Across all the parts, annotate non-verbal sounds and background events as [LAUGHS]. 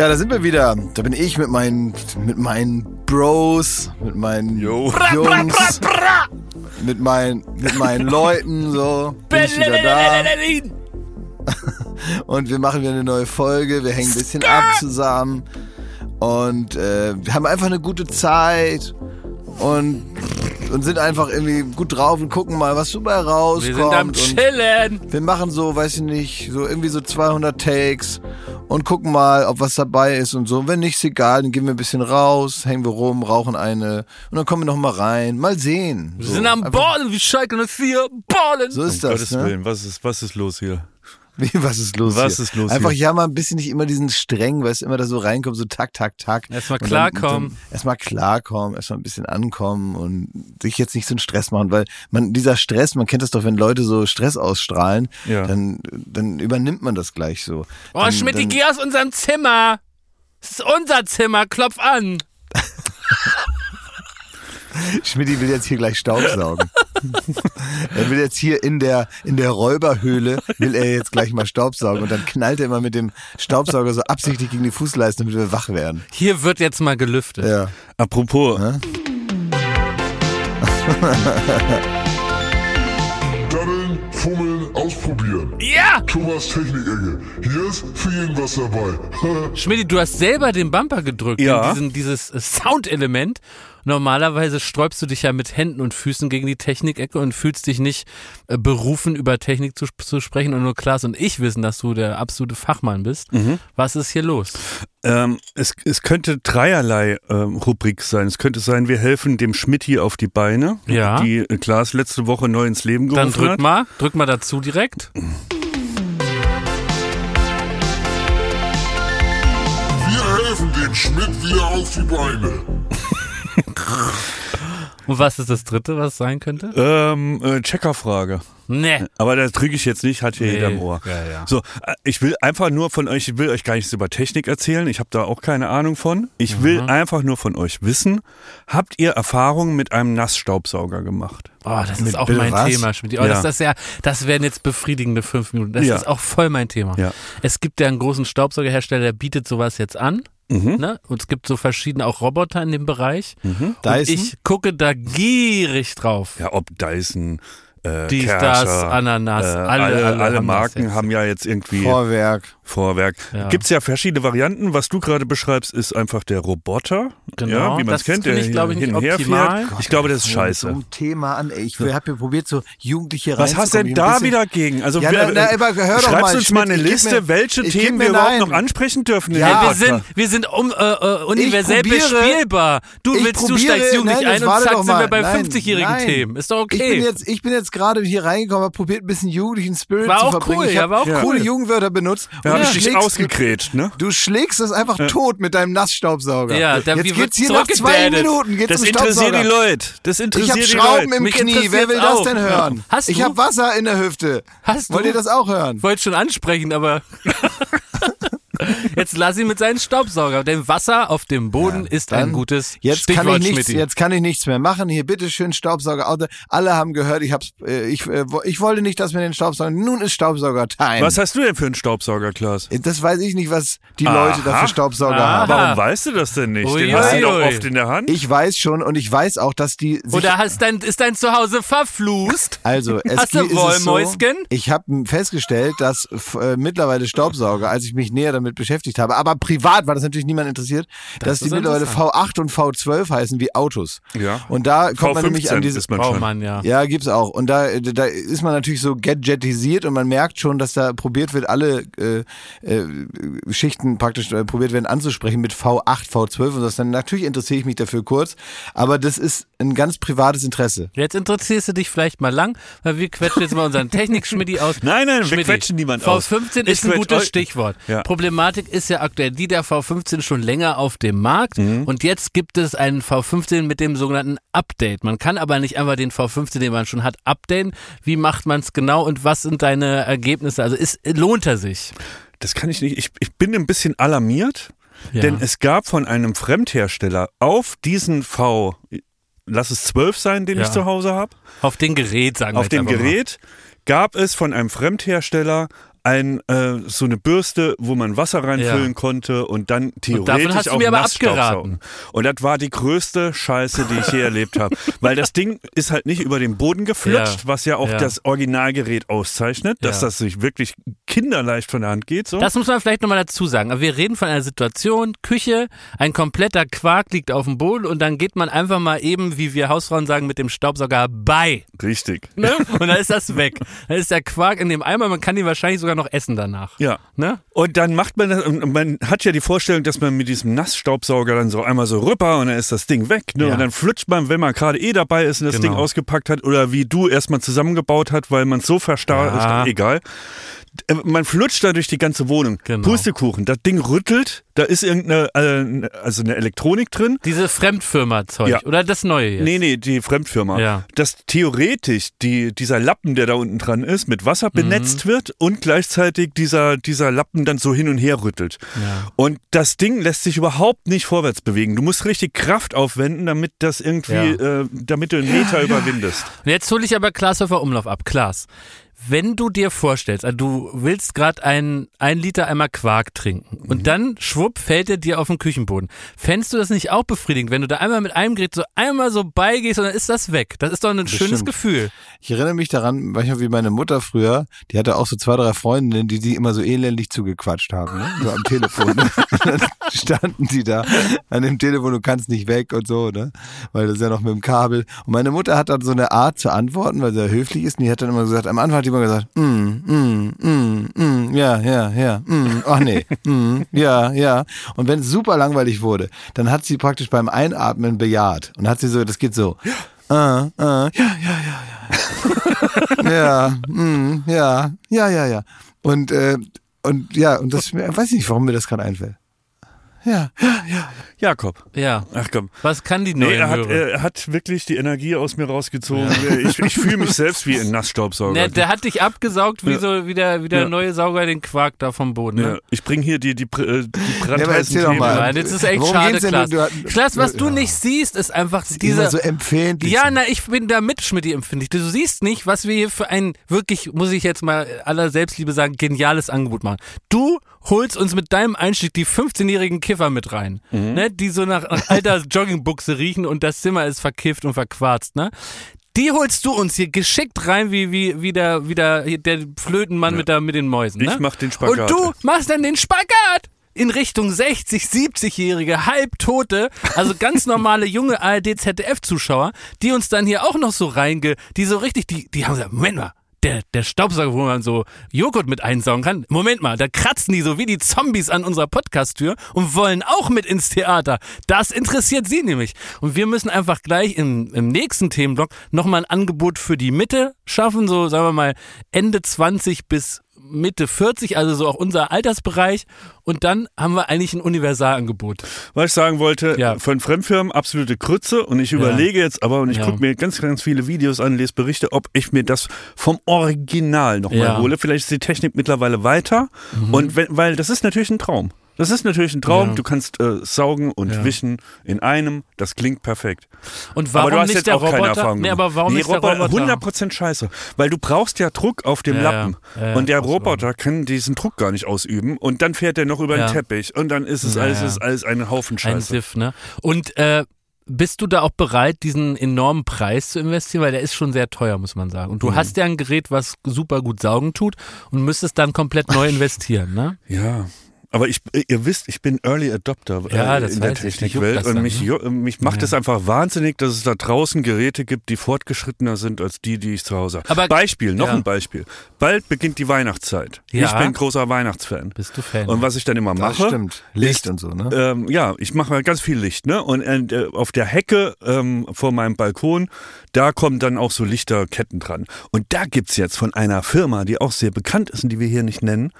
Ja, da sind wir wieder. Da bin ich mit meinen, mit meinen Bros, mit meinen Jo. Jungs, mit meinen, mit meinen [LAUGHS] Leuten, so. Bin ich wieder da. [LAUGHS] Und wir machen wieder eine neue Folge. Wir hängen ein bisschen ab zusammen. Und äh, wir haben einfach eine gute Zeit. Und, und sind einfach irgendwie gut drauf und gucken mal, was dabei rauskommt. Wir sind am und Chillen. wir machen so, weiß ich nicht, so irgendwie so 200 Takes und gucken mal, ob was dabei ist und so. Und wenn nicht, ist egal, dann gehen wir ein bisschen raus, hängen wir rum, rauchen eine und dann kommen wir noch mal rein. Mal sehen. Wir So, sind am einfach- Ballen wie Schalke 04. Ballen. So ist Um das, Gottes ne? Willen, was ist, was ist los hier? Wie, was ist los Was hier? ist los Einfach, hier? ja, mal ein bisschen nicht immer diesen streng, weil es immer da so reinkommt, so tak, tak, tak. Erstmal klarkommen. Erstmal klarkommen, erstmal ein bisschen ankommen und sich jetzt nicht so einen Stress machen, weil man, dieser Stress, man kennt das doch, wenn Leute so Stress ausstrahlen, Ja. dann, dann übernimmt man das gleich so. Oh, dann, Schmidt, dann, geh aus unserem Zimmer. Das ist unser Zimmer. Klopf an. [LAUGHS] Schmidt will jetzt hier gleich Staubsaugen. er will jetzt hier in der, in der Räuberhöhle, will er jetzt gleich mal Staubsaugen und dann knallt er immer mit dem Staubsauger so absichtlich gegen die Fußleiste, damit wir wach werden. Hier wird jetzt mal gelüftet. Ja. Apropos, Daddeln, fummeln, ausprobieren. Ja! Thomas Technik-Ecke. Hier ist für jeden was dabei. [LAUGHS] Schmidt, du hast selber den Bumper gedrückt. Ja. in Diesen, dieses Soundelement. Normalerweise sträubst du dich ja mit Händen und Füßen gegen die Technikecke und fühlst dich nicht äh, berufen, über Technik zu, zu sprechen. Und nur Klaas und ich wissen, dass du der absolute Fachmann bist. Mhm. Was ist hier los? ähm, es, es könnte dreierlei ähm, Rubrik sein. Es könnte sein, wir helfen dem Schmidti auf die Beine, Ja. die äh, Klaas letzte Woche neu ins Leben Dann gerufen drück hat. mal, drück mal dazu direkt. Wir helfen dem Schmidt wieder auf die Beine. [LAUGHS] Und was ist das dritte, was sein könnte? Ähm, äh, Checkerfrage. Nee. Aber das drücke ich jetzt nicht, hat hier Nee. jeder im Ohr. Ja, ja. So, äh, ich will einfach nur von euch, ich will euch gar nichts über Technik erzählen, ich habe da auch keine Ahnung von. Ich will einfach nur von euch wissen, habt ihr Erfahrungen mit einem Nassstaubsauger gemacht? Oh, das Mit ist auch Bill mein was? Thema, Schmidt. Oh, Ja. das, das, ja, das wären jetzt befriedigende fünf Minuten. Das Ja. ist auch voll mein Thema. Ja. Es gibt ja einen großen Staubsaugerhersteller, der bietet sowas jetzt an. Mhm. Ne? Und es gibt so verschiedene auch Roboter in dem Bereich. Und Dyson? ich gucke da gierig drauf. Ja, ob Dyson, äh, Dies, Kärcher, das, Ananas, äh, alle- alle, alle alle, haben das Marken haben ja jetzt irgendwie Vorwerk. Vorwerk. Ja. Gibt's ja verschiedene Varianten. Was du gerade beschreibst, ist einfach der Roboter, Genau. ja, wie man es kennt, der ich, glaub ich, hin nicht und her optimal. fährt. Ich glaube, das ist So scheiße. ein Thema an, ey. Ich habe hier probiert, so Jugendliche Was hast denn da wieder gegen? Also Ja, wir- na, na, aber hör doch schreibst mal, uns mal eine ich Liste, mir- welche ich Themen wir überhaupt noch ansprechen dürfen. Ja, wir sind, wir sind um, äh, äh, universell probiere- bespielbar. Du ich willst, du probiere- steigst jugendlich nein, ein und zack sind wir bei Nein, 50-jährigen nein. Themen. Ist doch Ich bin okay. jetzt, ich bin jetzt gerade hier reingekommen, habe probiert, ein bisschen jugendlichen Spirit War zu auch verbringen. cool, ich ja, hab war auch coole cool. Jugendwörter benutzt. Habe du ich dich schlägst- ausgegrätscht, ne? Du schlägst es einfach tot mit deinem Nassstaubsauger. Ja, da- wie jetzt geht's hier nach zwei. Minuten. Geht's Das interessiert Staubsauger. die Leute. Das Ich interessiert habe die Schrauben Leute. im Mich Knie. Wer will das auch. denn hören? Hast ich habe Wasser in der Hüfte. Hast Wollt du? ihr das auch hören? wollte schon ansprechen, aber [LAUGHS] jetzt lass ihn mit seinem Staubsauger. Denn Wasser auf dem Boden ist ein gutes Jetzt Stichwort, kann ich nichts, Schmidti. jetzt kann ich nichts mehr machen. Hier bitteschön Staubsauger. Alle haben gehört, ich hab's, äh, ich, äh, ich wollte nicht, dass wir den Staubsauger. Nun ist Staubsauger-Time. Was hast du denn für einen Staubsauger, Klaas? Das weiß ich nicht, was die Aha. Leute da für Staubsauger Aha. haben. Warum weißt du das denn nicht? Ui, Den hast du doch oft in der Hand. Ich weiß schon und ich weiß auch, dass die sich Oder hast dein, ist dein Zuhause verflucht? Also, es Hast du ist es so, Wollmäuschen? ich habe festgestellt, dass äh, mittlerweile Staubsauger, als ich mich näher damit beschäftigt habe, aber privat war das natürlich niemand interessiert, dass die mittlerweile interessant. V8 und V12 heißen wie Autos. Ja. Und da kommt man nämlich an V15 diese ist man Oh. Mann, ja. ja, gibt's auch. Und da, da ist man natürlich so gadgetisiert und man merkt schon, dass da probiert wird, alle äh, äh, Schichten praktisch äh, probiert werden anzusprechen mit V8, V12 und das. Dann natürlich interessiere ich mich dafür kurz, aber das ist ein ganz privates Interesse. Jetzt interessierst du dich vielleicht mal lang, weil wir quetschen jetzt mal unseren Technik-Schmidti aus. Nein, nein, wir Schmidti, quetschen niemand aus. V15 Ich ist ein gutes euch- Stichwort. Ja. Problematik ist ja aktuell die der V15 schon länger auf dem Markt Mhm. und jetzt gibt es einen V15 mit dem sogenannten Update. Man kann aber nicht einfach den V15, den man schon hat, updaten. Wie macht man es genau und was sind deine Ergebnisse? Also ist, lohnt er sich? Das kann ich nicht. Ich, ich bin ein bisschen alarmiert, Ja. denn es gab von einem Fremdhersteller auf diesen V, lass es 12 sein, den Ja. ich zu Hause habe, Auf dem Gerät, sagen wir auf dem einfach mal. Gerät gab es von einem Fremdhersteller ein äh, so eine Bürste, wo man Wasser reinfüllen Ja. konnte und dann theoretisch hast du auch mir aber abgeraten. Und das war die größte Scheiße, die ich je erlebt habe, [LAUGHS] weil das Ding ist halt nicht über den Boden geflutscht, Ja. was ja auch Ja. das Originalgerät auszeichnet, dass das sich wirklich kinderleicht von der Hand geht. So. Das muss man vielleicht nochmal dazu sagen. Aber wir reden von einer Situation, Küche, ein kompletter Quark liegt auf dem Boden und dann geht man einfach mal eben, wie wir Hausfrauen sagen, mit dem Staubsauger bei. Richtig. Ne? [LAUGHS] Und dann ist das weg. Dann ist der Quark in dem Eimer, man kann ihn wahrscheinlich sogar noch essen danach. Ja. Ne? Und dann macht man das, und man hat ja die Vorstellung, dass man mit diesem Nassstaubsauger dann so einmal so rüber und dann ist das Ding weg. Ne? Ja. Und dann flutscht man, wenn man gerade eh dabei ist und das Genau. Ding ausgepackt hat oder wie du erstmal zusammengebaut hat, weil man es so verstarrt Ja. ist, egal. Äh, Man flutscht da durch die ganze Wohnung. Genau. Pustekuchen, das Ding rüttelt, da ist irgendeine, äh, also eine Elektronik drin. Diese Fremdfirma-Zeug. Ja. Oder das neue jetzt. Nee, nee, die Fremdfirma. Ja. Dass theoretisch die, dieser Lappen, der da unten dran ist, mit Wasser Mhm. benetzt wird und gleichzeitig dieser, dieser Lappen dann so hin und her rüttelt. Ja. Und das Ding lässt sich überhaupt nicht vorwärts bewegen. Du musst richtig Kraft aufwenden, damit das irgendwie, äh, damit du einen Meter überwindest. Und jetzt hole ich aber Glashäufer Umlauf ab. Klaas, wenn du dir vorstellst, also du willst gerade ein, ein Liter Eimer Quark trinken Mhm. und dann schwupp fällt er dir auf den Küchenboden. Fändest du das nicht auch befriedigend, wenn du da einmal mit einem Gerät so einmal so beigehst und dann ist das weg? Das ist doch ein schönes Bestimmt. Gefühl. Ich erinnere mich daran, manchmal wie meine Mutter früher, die hatte auch so zwei, drei Freundinnen, die sie immer so elendig zugequatscht haben, ne? so am Telefon. [LAUGHS] Ne? Dann standen die da an dem Telefon, du kannst nicht weg und so, ne? weil das ist ja noch mit dem Kabel. Und meine Mutter hat dann so eine Art zu antworten, weil sie ja höflich ist und die hat dann immer gesagt, am Anfang immer gesagt, mm, mm, mm, mm, ja, ja, ja, mm, ach nee, [LAUGHS] mm, ja, ja. Und wenn es super langweilig wurde, dann hat sie praktisch beim Einatmen bejaht und hat sie so, das geht so, ah, ah, ja, ja, ja, ja. [LAUGHS] ja, mm, ja, ja, ja, ja. Und, äh, und ja, und das, weiß ich nicht, warum mir das gerade einfällt. Ja, ja, ja. Jakob. Ja. Ach komm. Was kann die Nee, neue er hat, Möhre? er hat wirklich die Energie aus mir rausgezogen. [LAUGHS] Ich, ich fühle mich selbst wie ein Nassstaubsauger. Ne, der hat dich abgesaugt, wie Ja. so wie der, wie der Ja. neue Sauger den Quark da vom Boden. ja, Ne? ich bringe hier die, die, äh, die aber brandheißen. Themen. Nein, das ist echt Worum schade? Klaas. Du- du- Klaas, was du Ja. nicht siehst, ist einfach Immer dieser so empfindlich. Ja, na, ich bin da mit Schmidt empfindlich. Du siehst nicht, was wir hier für ein wirklich, muss ich jetzt mal aller Selbstliebe sagen, geniales Angebot machen. Du holst uns mit deinem Einstieg die 15-jährigen Kiffer mit rein, Mhm. ne, die so nach, [LAUGHS] alter Joggingbuchse riechen und das Zimmer ist verkifft und verquarzt, ne? Die holst du uns hier geschickt rein, wie, wie, wie der, wie der, der Flötenmann mit, der, mit den Mäusen. Ne? Ich mach den Spagat. Und du machst dann den Spagat in Richtung 60, 70-jährige, halbtote, also ganz normale [LAUGHS] junge ARD-ZDF-Zuschauer, die uns dann hier auch noch so reinge, die so richtig, die, die haben gesagt, Moment mal, der, der Staubsauger, wo man so Joghurt mit einsaugen kann. Moment mal, da kratzen die so wie die Zombies an unserer Podcast-Tür und wollen auch mit ins Theater. Das interessiert sie nämlich. Und wir müssen einfach gleich im, im nächsten Themenblock nochmal ein Angebot für die Mitte schaffen, so sagen wir mal Ende 20 bis Mitte 40, also so auch unser Altersbereich. Und dann haben wir eigentlich ein Universalangebot. Was ich sagen wollte, Ja. von Fremdfirmen absolute Krütze und ich überlege jetzt aber und ich Ja. gucke mir ganz, ganz viele Videos an, lese Berichte, ob ich mir das vom Original nochmal Ja. hole. Vielleicht ist die Technik mittlerweile weiter und wenn, weil das ist natürlich ein Traum. Das ist natürlich ein Traum. Ja. Du kannst äh, saugen und Ja. wischen in einem. Das klingt perfekt. Und warum aber du hast nicht jetzt der auch keine Roboter? Erfahrung nee, aber warum nee, nicht der Roboter, Roboter? 100% scheiße. Weil du brauchst ja Druck auf dem Ja, Lappen. und der Roboter kann diesen Druck gar nicht ausüben. Und dann fährt er noch über den Teppich. Und dann ist es alles, ist alles ein Haufen Ein Scheiße. Siff, ne? Und äh, bist du da auch bereit, diesen enormen Preis zu investieren? Weil der ist schon sehr teuer, muss man sagen. Mhm. Und du hast ja ein Gerät, was super gut saugen tut und müsstest dann komplett neu [LAUGHS] investieren, ne? Ja. Aber ich, ihr wisst, ich bin Early Adopter Ja, äh, das in der weiß ich. Dich Technikwelt und dann, mich, ne? mich macht Ja. es einfach wahnsinnig, dass es da draußen Geräte gibt, die fortgeschrittener sind als die, die ich zu Hause habe. Aber- Beispiel, noch ja. ein Beispiel. Bald beginnt die Weihnachtszeit. Ja. Ich bin großer Weihnachtsfan. Bist du Fan? Und was ich dann immer Das mache, stimmt. Licht und so, ne? ähm, ja, ich mache mal ganz viel Licht, ne? Und äh, auf der Hecke ähm, vor meinem Balkon, da kommen dann auch so Lichterketten dran. Und da gibt's jetzt von einer Firma, die auch sehr bekannt ist und die wir hier nicht nennen.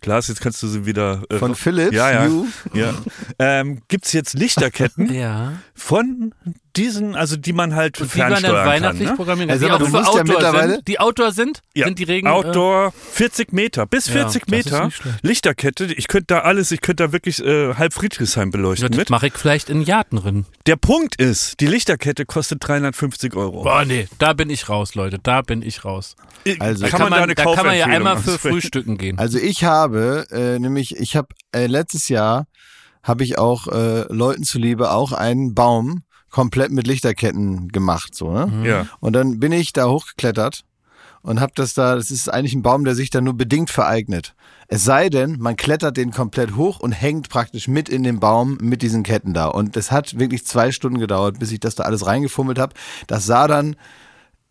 Klaas, jetzt kannst du sie wieder. Äh, Von Philips Ja, ja. Ja. [LAUGHS] ähm, gibt's jetzt Lichterketten Ja. von diesen, also die man halt Die man dann fernsteuern kann. weihnachtlich Ne? programmieren Also, kann. aber die du auch musst für ja Outdoor mittlerweile- sind. Die Outdoor sind? Ja, Sind die Regen... äh, Outdoor 40 Meter, bis Ja, 40 das ist Meter. Lichterkette. Ich könnte da alles, ich könnte da wirklich äh, halb Friedrichshain Ja, beleuchten das mache ich vielleicht in Jahrten drin. Der Punkt ist, die Lichterkette kostet 350 Euro. Boah, nee, da bin ich raus, Leute. Da bin ich raus. Also- kann, man da eine da kann man ja einmal für? [LAUGHS] Frühstücken gehen. Also ich habe, äh, nämlich, ich habe äh, letztes Jahr habe ich auch äh, Leuten zuliebe auch einen Baum komplett mit Lichterketten gemacht, so, ne? Ja. Und dann bin ich da hochgeklettert und habe das da, das ist eigentlich ein Baum, der sich da nur bedingt vereignet. Es sei denn, man klettert den komplett hoch und hängt praktisch mit in den Baum mit diesen Ketten da. Und es hat wirklich zwei Stunden gedauert, bis ich das da alles reingefummelt habe. Das sah dann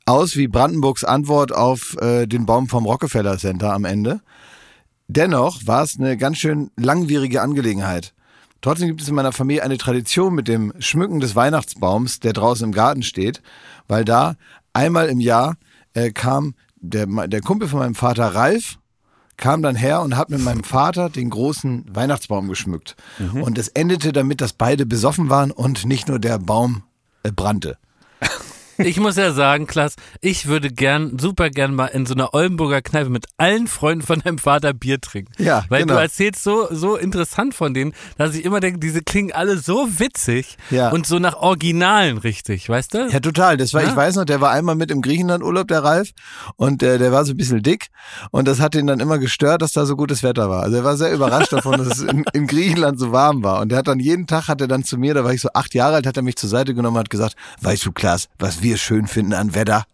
aus wie Brandenburgs Antwort auf äh, den Baum vom Rockefeller Center am Ende. Dennoch war es eine ganz schön langwierige Angelegenheit. Trotzdem gibt es in meiner Familie eine Tradition mit dem Schmücken des Weihnachtsbaums, der draußen im Garten steht, weil da einmal im Jahr äh, kam der, der Kumpel von meinem Vater Ralf, kam dann her und hat mit meinem Vater den großen Weihnachtsbaum geschmückt. Und es endete damit, dass beide besoffen waren und nicht nur der Baum äh, brannte. Ich muss ja sagen, Klaas, ich würde gern, super gern mal in so einer Oldenburger Kneipe mit allen Freunden von deinem Vater Bier trinken. Ja, Weil genau. du erzählst so, so interessant von denen, dass ich immer denke, diese klingen alle so witzig Ja. und so nach Originalen richtig, weißt du? Ja, total. Das war, Ja? ich weiß noch, der war einmal mit im Griechenland-Urlaub, der Ralf, und äh, der war so ein bisschen dick und das hat ihn dann immer gestört, dass da so gutes Wetter war. Also er war sehr überrascht davon, dass es in, in Griechenland so warm war. Und der hat dann jeden Tag, hat er dann zu mir, da war ich so acht Jahre alt, hat er mich zur Seite genommen und hat gesagt, weißt du, Klaas, was wir schön finden an Wetter?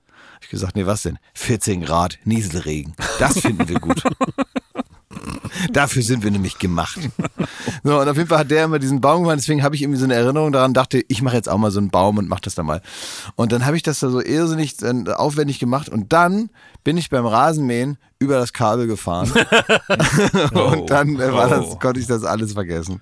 Ich gesagt, nee, was denn? 14 Grad, Nieselregen. Das finden wir gut. [LAUGHS] Dafür sind wir nämlich gemacht. So, und auf jeden Fall hat der immer diesen Baum gemacht, deswegen habe ich irgendwie so eine Erinnerung daran, dachte, ich mache jetzt auch mal so einen Baum und mache das dann mal. Und dann habe ich das da so irrsinnig äh, aufwendig gemacht und dann bin ich beim Rasenmähen über das Kabel gefahren. [LAUGHS] und dann äh, war das, Oh. konnte ich das alles vergessen.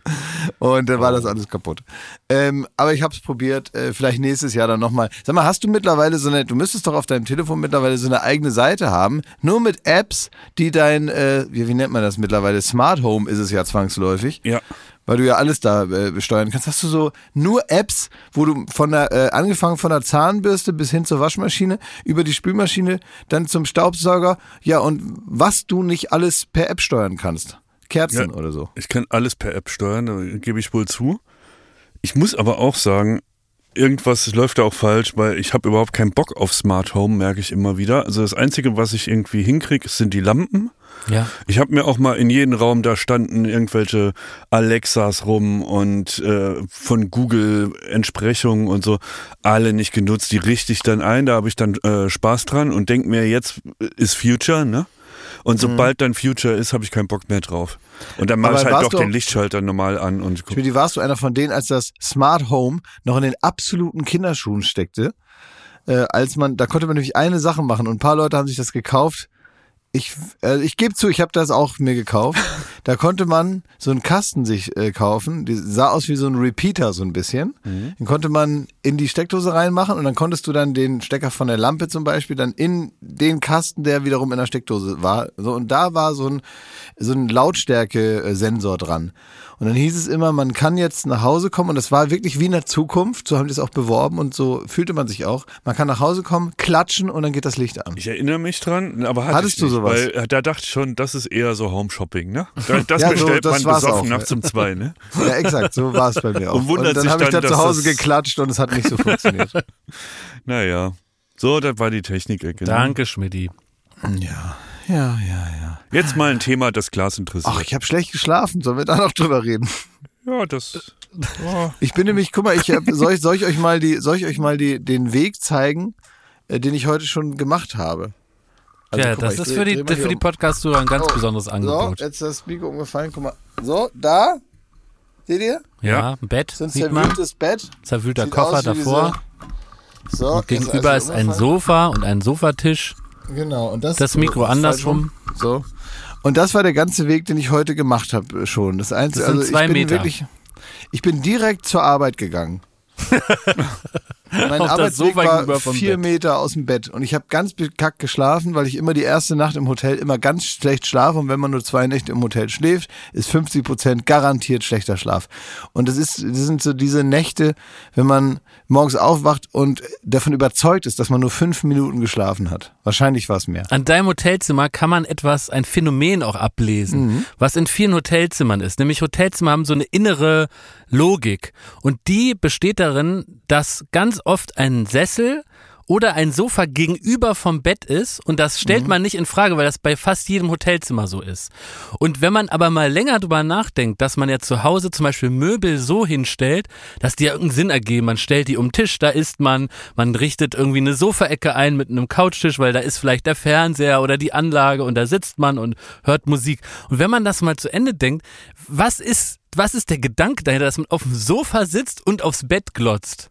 Und dann war das alles kaputt. Ähm, aber ich habe es probiert, äh, vielleicht nächstes Jahr dann nochmal. Sag mal, hast du mittlerweile so eine, du müsstest doch auf deinem Telefon mittlerweile so eine eigene Seite haben, nur mit Apps, die dein, äh, wie, wie nennt man das mittlerweile? Smart Home ist es ja zwangsläufig. Ja. Weil du ja alles da äh, steuern kannst. Hast du so nur Apps, wo du von der, äh, angefangen von der Zahnbürste bis hin zur Waschmaschine, über die Spülmaschine, dann zum Staubsauger, ja, und was du nicht alles per App steuern kannst. Kerzen Ja. oder so. Ich kann alles per App steuern, da gebe ich wohl zu. Ich muss aber auch sagen, irgendwas läuft da auch falsch, weil ich habe überhaupt keinen Bock auf Smart Home, merke ich immer wieder. Also das Einzige, was ich irgendwie hinkriege, sind die Lampen. Ja. Ich habe mir auch mal in jedem Raum, da standen irgendwelche Alexas rum und äh, von Google Entsprechungen und so, alle nicht genutzt. Die richte ich dann ein, da habe ich dann äh, Spaß dran und denke mir, jetzt ist Future, ne? Und sobald dann Future ist, habe ich keinen Bock mehr drauf. Und dann mache ich halt doch den Lichtschalter normal an und guck. Schmidi, warst du einer von denen, als das Smart Home noch in den absoluten Kinderschuhen steckte? Äh, als man, da konnte man nämlich eine Sache machen und ein paar Leute haben sich das gekauft. Ich, äh, ich gebe zu, ich habe das auch mir gekauft. [LAUGHS] Da konnte man so einen Kasten sich äh, kaufen. Die sah aus wie so ein Repeater so ein bisschen. Den konnte man in die Steckdose reinmachen und dann konntest du dann den Stecker von der Lampe zum Beispiel dann in den Kasten, der wiederum in der Steckdose war. So und da war so ein so ein Lautstärke-Sensor dran. Und dann hieß es immer, man kann jetzt nach Hause kommen und das war wirklich wie in der Zukunft. So haben die es auch beworben und so fühlte man sich auch. Man kann nach Hause kommen, klatschen und dann geht das Licht an. Ich erinnere mich dran, aber hatte Hattest ich du nicht, sowas? Weil äh, da dachte ich schon, das ist eher so Home Shopping, ne? [LAUGHS] Da- Das Ja, so, bestellt das man war's besoffen auch, nachts ja. um zwei, ne? [LAUGHS] Ja, exakt, so war es bei mir [LAUGHS] auch. Und wundert dann habe ich da zu Hause geklatscht und es hat nicht so funktioniert. [LAUGHS] Naja. So, das war die Technik-Ecke. ne? Danke, Schmidti. ja, ja, ja, ja. Jetzt mal ein Thema, das Glas interessiert. Ach, ich habe schlecht geschlafen. Sollen wir da noch drüber reden? ja, das. Oh. Ich bin nämlich, guck mal, ich hab, soll, ich, soll ich euch mal die, soll ich euch mal die, den Weg zeigen, äh, den ich heute schon gemacht habe? Also, ja, mal, das ich ist für die, mal für hier die um. Podcast-Tour ein ganz Oh, besonderes So, Angebot. jetzt ist das Mikro umgefallen. Guck mal. So, da. Seht ihr? ja, ein Bett, So ein sieht man. zerwühltes Bett. Zerwühlter Sieht Koffer davor. So, jetzt Gegenüber alles ist ein. Sofa und ein Sofatisch. Genau. Und das, Das Mikro ist falsch andersrum. rum. So. Und das war der ganze Weg, den ich heute gemacht habe schon. Das einzige, Das sind also zwei ich bin Meter. wirklich, ich bin direkt zur Arbeit gegangen. [LAUGHS] Mein Auf Arbeitsweg war vier Bett. Meter aus dem Bett und ich habe ganz bekackt geschlafen, weil ich immer die erste Nacht im Hotel immer ganz schlecht schlafe und wenn man nur zwei Nächte im Hotel schläft, ist 50 Prozent garantiert schlechter Schlaf. Und das ist, das sind so diese Nächte, wenn man morgens aufwacht und davon überzeugt ist, dass man nur fünf Minuten geschlafen hat. Wahrscheinlich war es mehr. An deinem Hotelzimmer kann man etwas, ein Phänomen auch ablesen, was in vielen Hotelzimmern ist. Nämlich Hotelzimmer haben so eine innere Logik. Und die besteht darin, dass ganz oft ein Sessel oder ein Sofa gegenüber vom Bett ist und das stellt man nicht in Frage, weil das bei fast jedem Hotelzimmer so ist. Und wenn man aber mal länger drüber nachdenkt, dass man ja zu Hause zum Beispiel Möbel so hinstellt, dass die ja irgendeinen Sinn ergeben, man stellt die um den Tisch, da isst man, man richtet irgendwie eine Sofaecke ein mit einem Couchtisch, weil da ist vielleicht der Fernseher oder die Anlage und da sitzt man und hört Musik. Und wenn man das mal zu Ende denkt, was ist, was ist der Gedanke dahinter, dass man auf dem Sofa sitzt und aufs Bett glotzt?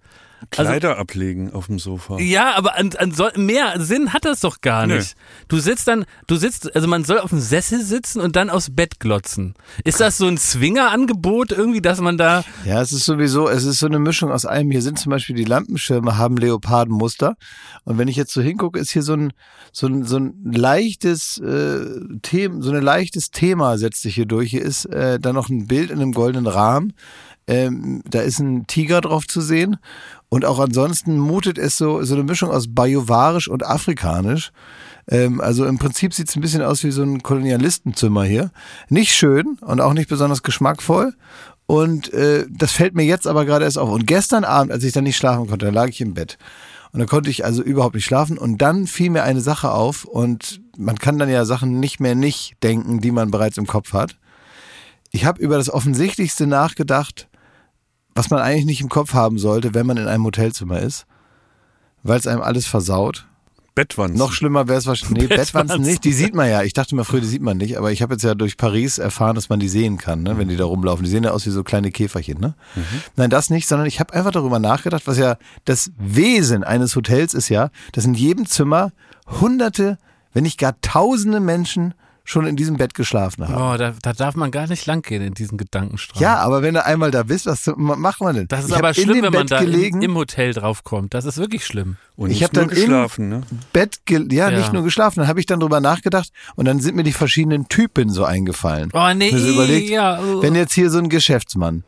Also- Kleider ablegen auf dem Sofa. Ja, aber an, an so, mehr Sinn hat das doch gar nicht. Du sitzt dann, du sitzt, also man soll auf dem Sessel sitzen und dann aufs Bett glotzen. Ist das so ein Zwingerangebot irgendwie, dass man da, Ja, es ist sowieso, es ist so eine Mischung aus allem. Hier sind zum Beispiel die Lampenschirme, haben Leopardenmuster. Und wenn ich jetzt so hingucke, ist hier so ein, so ein, so ein leichtes äh, Thema, so ein leichtes Thema setzt sich hier durch. Hier ist äh, dann noch ein Bild in einem goldenen Rahmen. Ähm, da ist ein Tiger drauf zu sehen. Und auch ansonsten mutet es so, so eine Mischung aus bajovarisch und afrikanisch. Ähm, also im Prinzip sieht es ein bisschen aus wie so ein Kolonialistenzimmer hier. Nicht schön und auch nicht besonders geschmackvoll. Und äh, das fällt mir jetzt aber gerade erst auf. Und gestern Abend, als ich dann nicht schlafen konnte, da lag ich im Bett. Und da konnte ich also überhaupt nicht schlafen. Und dann fiel mir eine Sache auf. Und man kann dann ja Sachen nicht mehr nicht denken, die man bereits im Kopf hat. Ich habe über das Offensichtlichste nachgedacht, was man eigentlich nicht im Kopf haben sollte, wenn man in einem Hotelzimmer ist. Weil es einem alles versaut. Bettwanzen. Noch schlimmer wäre es wahrscheinlich. Nee, [LAUGHS] Bettwanzen Bettwanzen. nicht. Die sieht man ja. Ich dachte mal früher, die sieht man nicht. Aber ich habe jetzt ja durch Paris erfahren, dass man die sehen kann, ne? wenn die da rumlaufen. Die sehen ja aus wie so kleine Käferchen. Ne? Nein, das nicht, sondern ich habe einfach darüber nachgedacht, was ja das Wesen eines Hotels ist ja, dass in jedem Zimmer hunderte, wenn nicht gar tausende Menschen schon in diesem Bett geschlafen haben. boah, da, da darf man gar nicht lang gehen in diesen Gedankenstrahl. Ja, aber wenn du einmal da bist, was macht man denn? Das ist ich aber in schlimm, dem wenn man Bett da gelegen, im, im Hotel draufkommt. Das ist wirklich schlimm. Und ich nicht hab nur dann im- geschlafen, ne? Bett, ge ja, Ja. nicht nur geschlafen. Dann habe ich dann drüber nachgedacht und dann sind mir die verschiedenen Typen so eingefallen. Oh nee, Mir so überlegt, ja. oh. wenn jetzt hier so ein Geschäftsmann,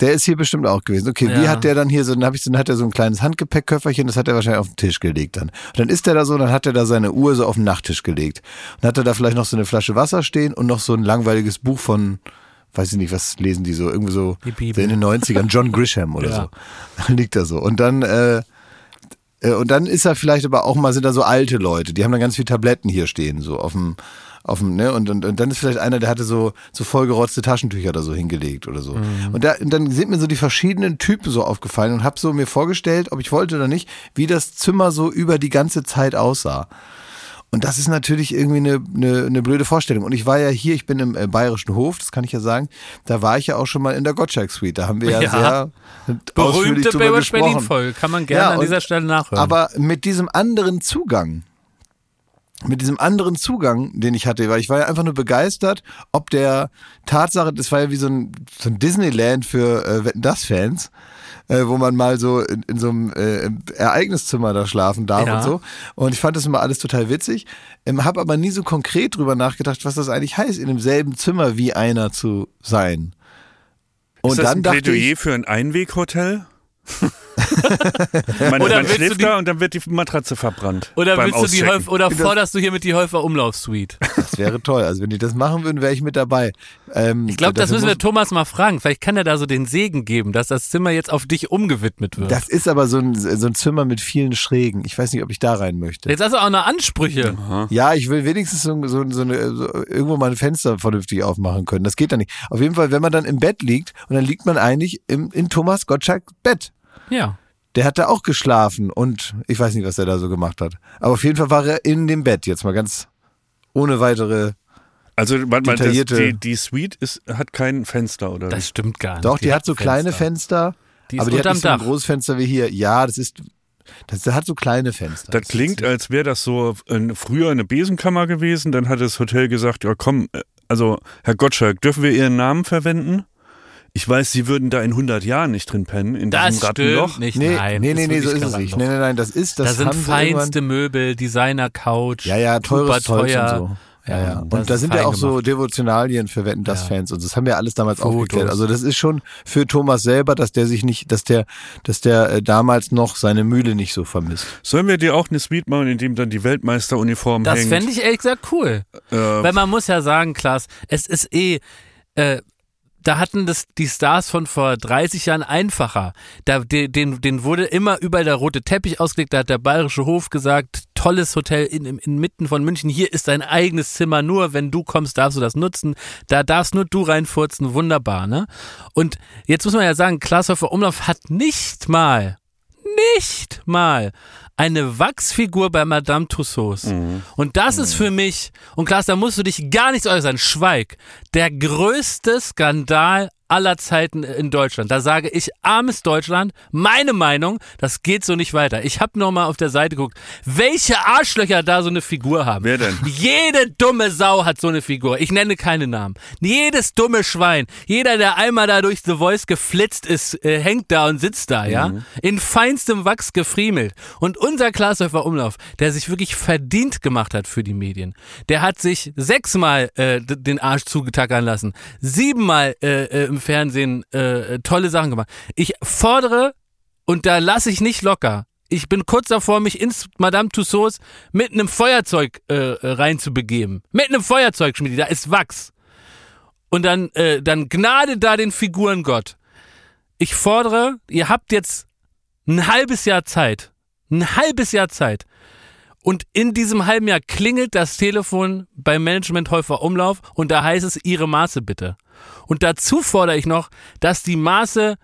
der ist hier bestimmt auch gewesen. Okay, wie Ja. hat der dann hier so, dann habe ich so, dann hat er so ein kleines Handgepäckköfferchen, das hat er wahrscheinlich auf den Tisch gelegt dann. Und dann ist er da so, dann hat er da seine Uhr so auf den Nachttisch gelegt. Und hat er da vielleicht noch so eine Flasche Wasser stehen und noch so ein langweiliges Buch von, weiß ich nicht, was lesen die so, irgendwie so, so in den 90ern, John Grisham oder [LAUGHS] Ja. so. Dann liegt er so. Und dann, äh, äh, und dann ist er vielleicht aber auch mal, sind da so alte Leute, die haben dann ganz viele Tabletten hier stehen, so auf dem, auf dem, ne, und, und, und dann ist vielleicht einer, der hatte so, so vollgerotzte Taschentücher da so hingelegt oder so. Und, da, und dann sind mir so die verschiedenen Typen so aufgefallen und habe so mir vorgestellt, ob ich wollte oder nicht, wie das Zimmer so über die ganze Zeit aussah. Und das ist natürlich irgendwie eine, eine, eine blöde Vorstellung. Und ich war ja hier, ich bin im äh, Bayerischen Hof, das kann ich ja sagen. Da war ich ja auch schon mal in der Gottschalk Suite. Da haben wir ja, Ja. sehr Berühmte Baywatch Berlin. Folge. Kann man gerne Ja, an dieser Stelle nachhören. Aber mit diesem anderen Zugang, mit diesem anderen Zugang, den ich hatte, weil ich war ja einfach nur begeistert, ob der Tatsache, das war ja wie so ein, so ein Disneyland für äh, das Fans, äh, wo man mal so in, in so einem äh, Ereigniszimmer da schlafen darf Ja. und so. Und ich fand das immer alles total witzig, ähm, habe aber nie so konkret drüber nachgedacht, was das eigentlich heißt, in demselben Zimmer wie einer zu sein. Und ist das dann ein dachte Plädoyer ich, für ein Einweghotel? [LAUGHS] man Oder man willst du schläft die- da und dann wird die Matratze verbrannt. oder beim willst du die Auschecken. Häuf oder forderst du hier mit die Häufer Umlaufsuite? das wäre toll. Also wenn die das machen würden, wäre ich mit dabei. Ähm, Ich glaube, das müssen wir Thomas mal fragen. Vielleicht kann er da so den Segen geben, dass das Zimmer jetzt auf dich umgewidmet wird. Das ist aber so ein, so ein Zimmer mit vielen Schrägen. Ich weiß nicht, ob ich da rein möchte. jetzt hast du auch noch Ansprüche. Ja, ich will wenigstens so, so, so, eine, so irgendwo mal ein Fenster vernünftig aufmachen können. Das geht dann nicht. Auf jeden Fall, wenn man dann im Bett liegt und dann liegt man eigentlich im, in Thomas Gottschalk Bett. Ja. Der hat da auch geschlafen und ich weiß nicht, was er da so gemacht hat. Aber auf jeden Fall war er in dem Bett, jetzt mal ganz ohne weitere. Also warte mal, das, Detaillierte- die, die Suite ist, hat kein Fenster, oder? Das stimmt gar nicht. Doch, die, hat so kleine Fenster, Die ist aber die hat nicht so ein Dach. großes Fenster wie hier. Ja, das ist, das, das hat so kleine Fenster. Das klingt, als wäre das so ein, früher eine Besenkammer gewesen. Dann hat das Hotel gesagt, ja komm, äh, also Herr Gottschalk, dürfen wir Ihren Namen verwenden? Ich weiß, sie würden da in 100 Jahren nicht drin pennen, in Das diesem Rattenloch. nicht. Nee, nein, nee, nee, nee, so ist es nicht. Nein, nein, nein, das ist, das da sind feinste Möbel, Designer-Couch. Ja, ja, teures super teuer. und so. Ja, ja. das Und da sind ja auch so gemacht. Devotionalien für Wetten das Ja. Fans und das haben wir alles damals Fotos. aufgeklärt. Also das ist schon für Thomas selber, dass der sich nicht, dass der, dass der äh, damals noch seine Mühle nicht so vermisst. Sollen wir dir auch eine Suite machen, in dem dann die Weltmeisteruniform Das hängt? fände ich ehrlich gesagt cool. äh, Weil man muss ja sagen, Klaas, es ist eh, äh, da hatten das die Stars von vor 30 Jahren einfacher. Da, den, den, wurde immer überall der rote Teppich ausgelegt. Da hat der Bayerische Hof gesagt, tolles Hotel in, in, inmitten von München. Hier ist dein eigenes Zimmer. Nur wenn du kommst, darfst du das nutzen. Da darfst nur du reinfurzen. Wunderbar, ne? Und jetzt muss man ja sagen, Klaas Umlauf hat nicht mal, nicht mal eine Wachsfigur bei Madame Tussauds. Und das ist für mich, und Klaas, da musst du dich gar nichts äußern, schweig, der größte Skandal aller Zeiten in Deutschland. Da sage ich, armes Deutschland, meine Meinung, das geht so nicht weiter. Ich habe nochmal auf der Seite geguckt, welche Arschlöcher da so eine Figur haben. Wer denn? Jede dumme Sau hat so eine Figur. Ich nenne keine Namen. Jedes dumme Schwein, jeder, der einmal da durch The Voice geflitzt ist, äh, hängt da und sitzt da, ja? In feinstem Wachs gefriemelt. Und unser Glashäufer Umlauf, der sich wirklich verdient gemacht hat für die Medien, der hat sich sechsmal äh, den Arsch zugetackern lassen, siebenmal äh, äh, Fernsehen äh, tolle Sachen gemacht. Ich fordere, und da lasse ich nicht locker, ich bin kurz davor, mich ins Madame Tussauds mit einem Feuerzeug äh, äh, reinzubegeben. Mit einem Feuerzeug, Schmidt, da ist Wachs. Und dann, äh, dann gnade da den Figurengott. Ich fordere, ihr habt jetzt ein halbes Jahr Zeit. Ein halbes Jahr Zeit. Und in diesem halben Jahr klingelt das Telefon beim Management Häufer Umlauf und da heißt es Ihre Maße bitte. Und dazu fordere ich noch, dass die Maße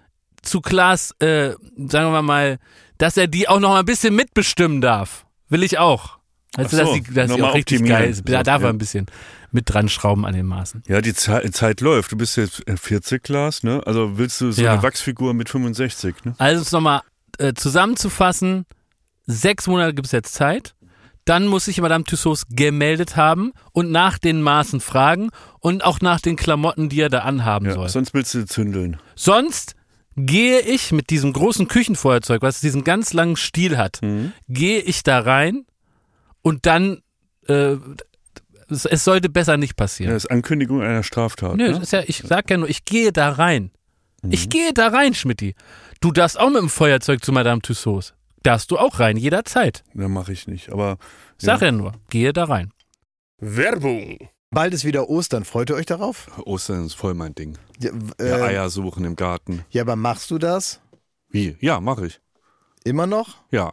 zu Klaas, äh, sagen wir mal, dass er die auch noch mal ein bisschen mitbestimmen darf. Will ich auch. Also, so, dass sie, dass auch richtig optimieren. geil ist. Da darf er ein bisschen mit dran schrauben an den Maßen. Ja, die Zeit, Zeit läuft. Du bist jetzt äh, 40, Glas, ne? Also willst du so Ja. eine Wachsfigur mit 65, ne? Also, es nochmal äh, zusammenzufassen, sechs Monate gibt es jetzt Zeit. Dann muss sich Madame Tussauds gemeldet haben und nach den Maßen fragen und auch nach den Klamotten, die er da anhaben Ja, soll. sonst willst du zündeln. Sonst gehe ich mit diesem großen Küchenfeuerzeug, was diesen ganz langen Stiel hat, Mhm. gehe ich da rein und dann äh, es, es sollte besser nicht Ja, passieren. das ist Ankündigung einer Straftat. Nö, ne? ist ja, ich sag ja nur, ich gehe da rein. Mhm. Ich gehe da rein, Schmidti. Du darfst auch mit dem Feuerzeug zu Madame Tussauds. Darfst du auch rein, jederzeit. Ja, mache ich nicht. Aber Sag ja. nur, gehe da rein. Werbung. Bald ist wieder Ostern. Freut ihr euch darauf? Ostern ist voll mein Ding. Ja, w- Ja, äh, Eier suchen im Garten. ja aber machst du das Wie? Ja, mache ich. immer noch? Ja.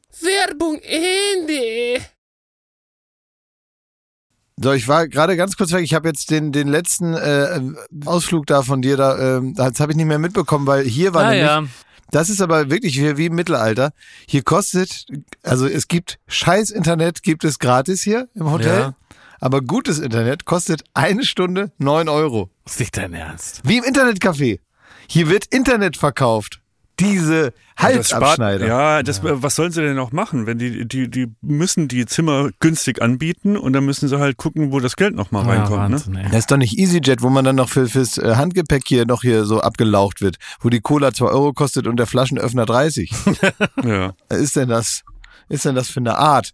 Werbung Ende. So, ich war gerade ganz kurz weg. Ich habe jetzt den, den letzten äh, Ausflug da von dir da, ähm, das habe ich nicht mehr mitbekommen, weil hier war nämlich Naja, Das ist aber wirklich wie, wie im Mittelalter. Hier kostet, also es gibt scheiß Internet, gibt es gratis hier im Hotel. Ja. Aber gutes Internet kostet eine Stunde neun Euro. ist nicht dein Ernst. Wie im Internetcafé. Hier wird Internet verkauft. Diese spart- Halsabschneider. Ja, das, äh, was sollen sie denn noch machen? Wenn die, die, die müssen die Zimmer günstig anbieten und dann müssen sie halt gucken, wo das Geld nochmal reinkommt. ne? Wahnsinn, ey. Das ist doch nicht EasyJet, wo man dann noch für, fürs äh, Handgepäck hier noch hier so abgelaucht wird, wo die Cola zwei Euro kostet und der Flaschenöffner 30. [LAUGHS] Ja. Was ist denn das? Ist denn das für eine Art?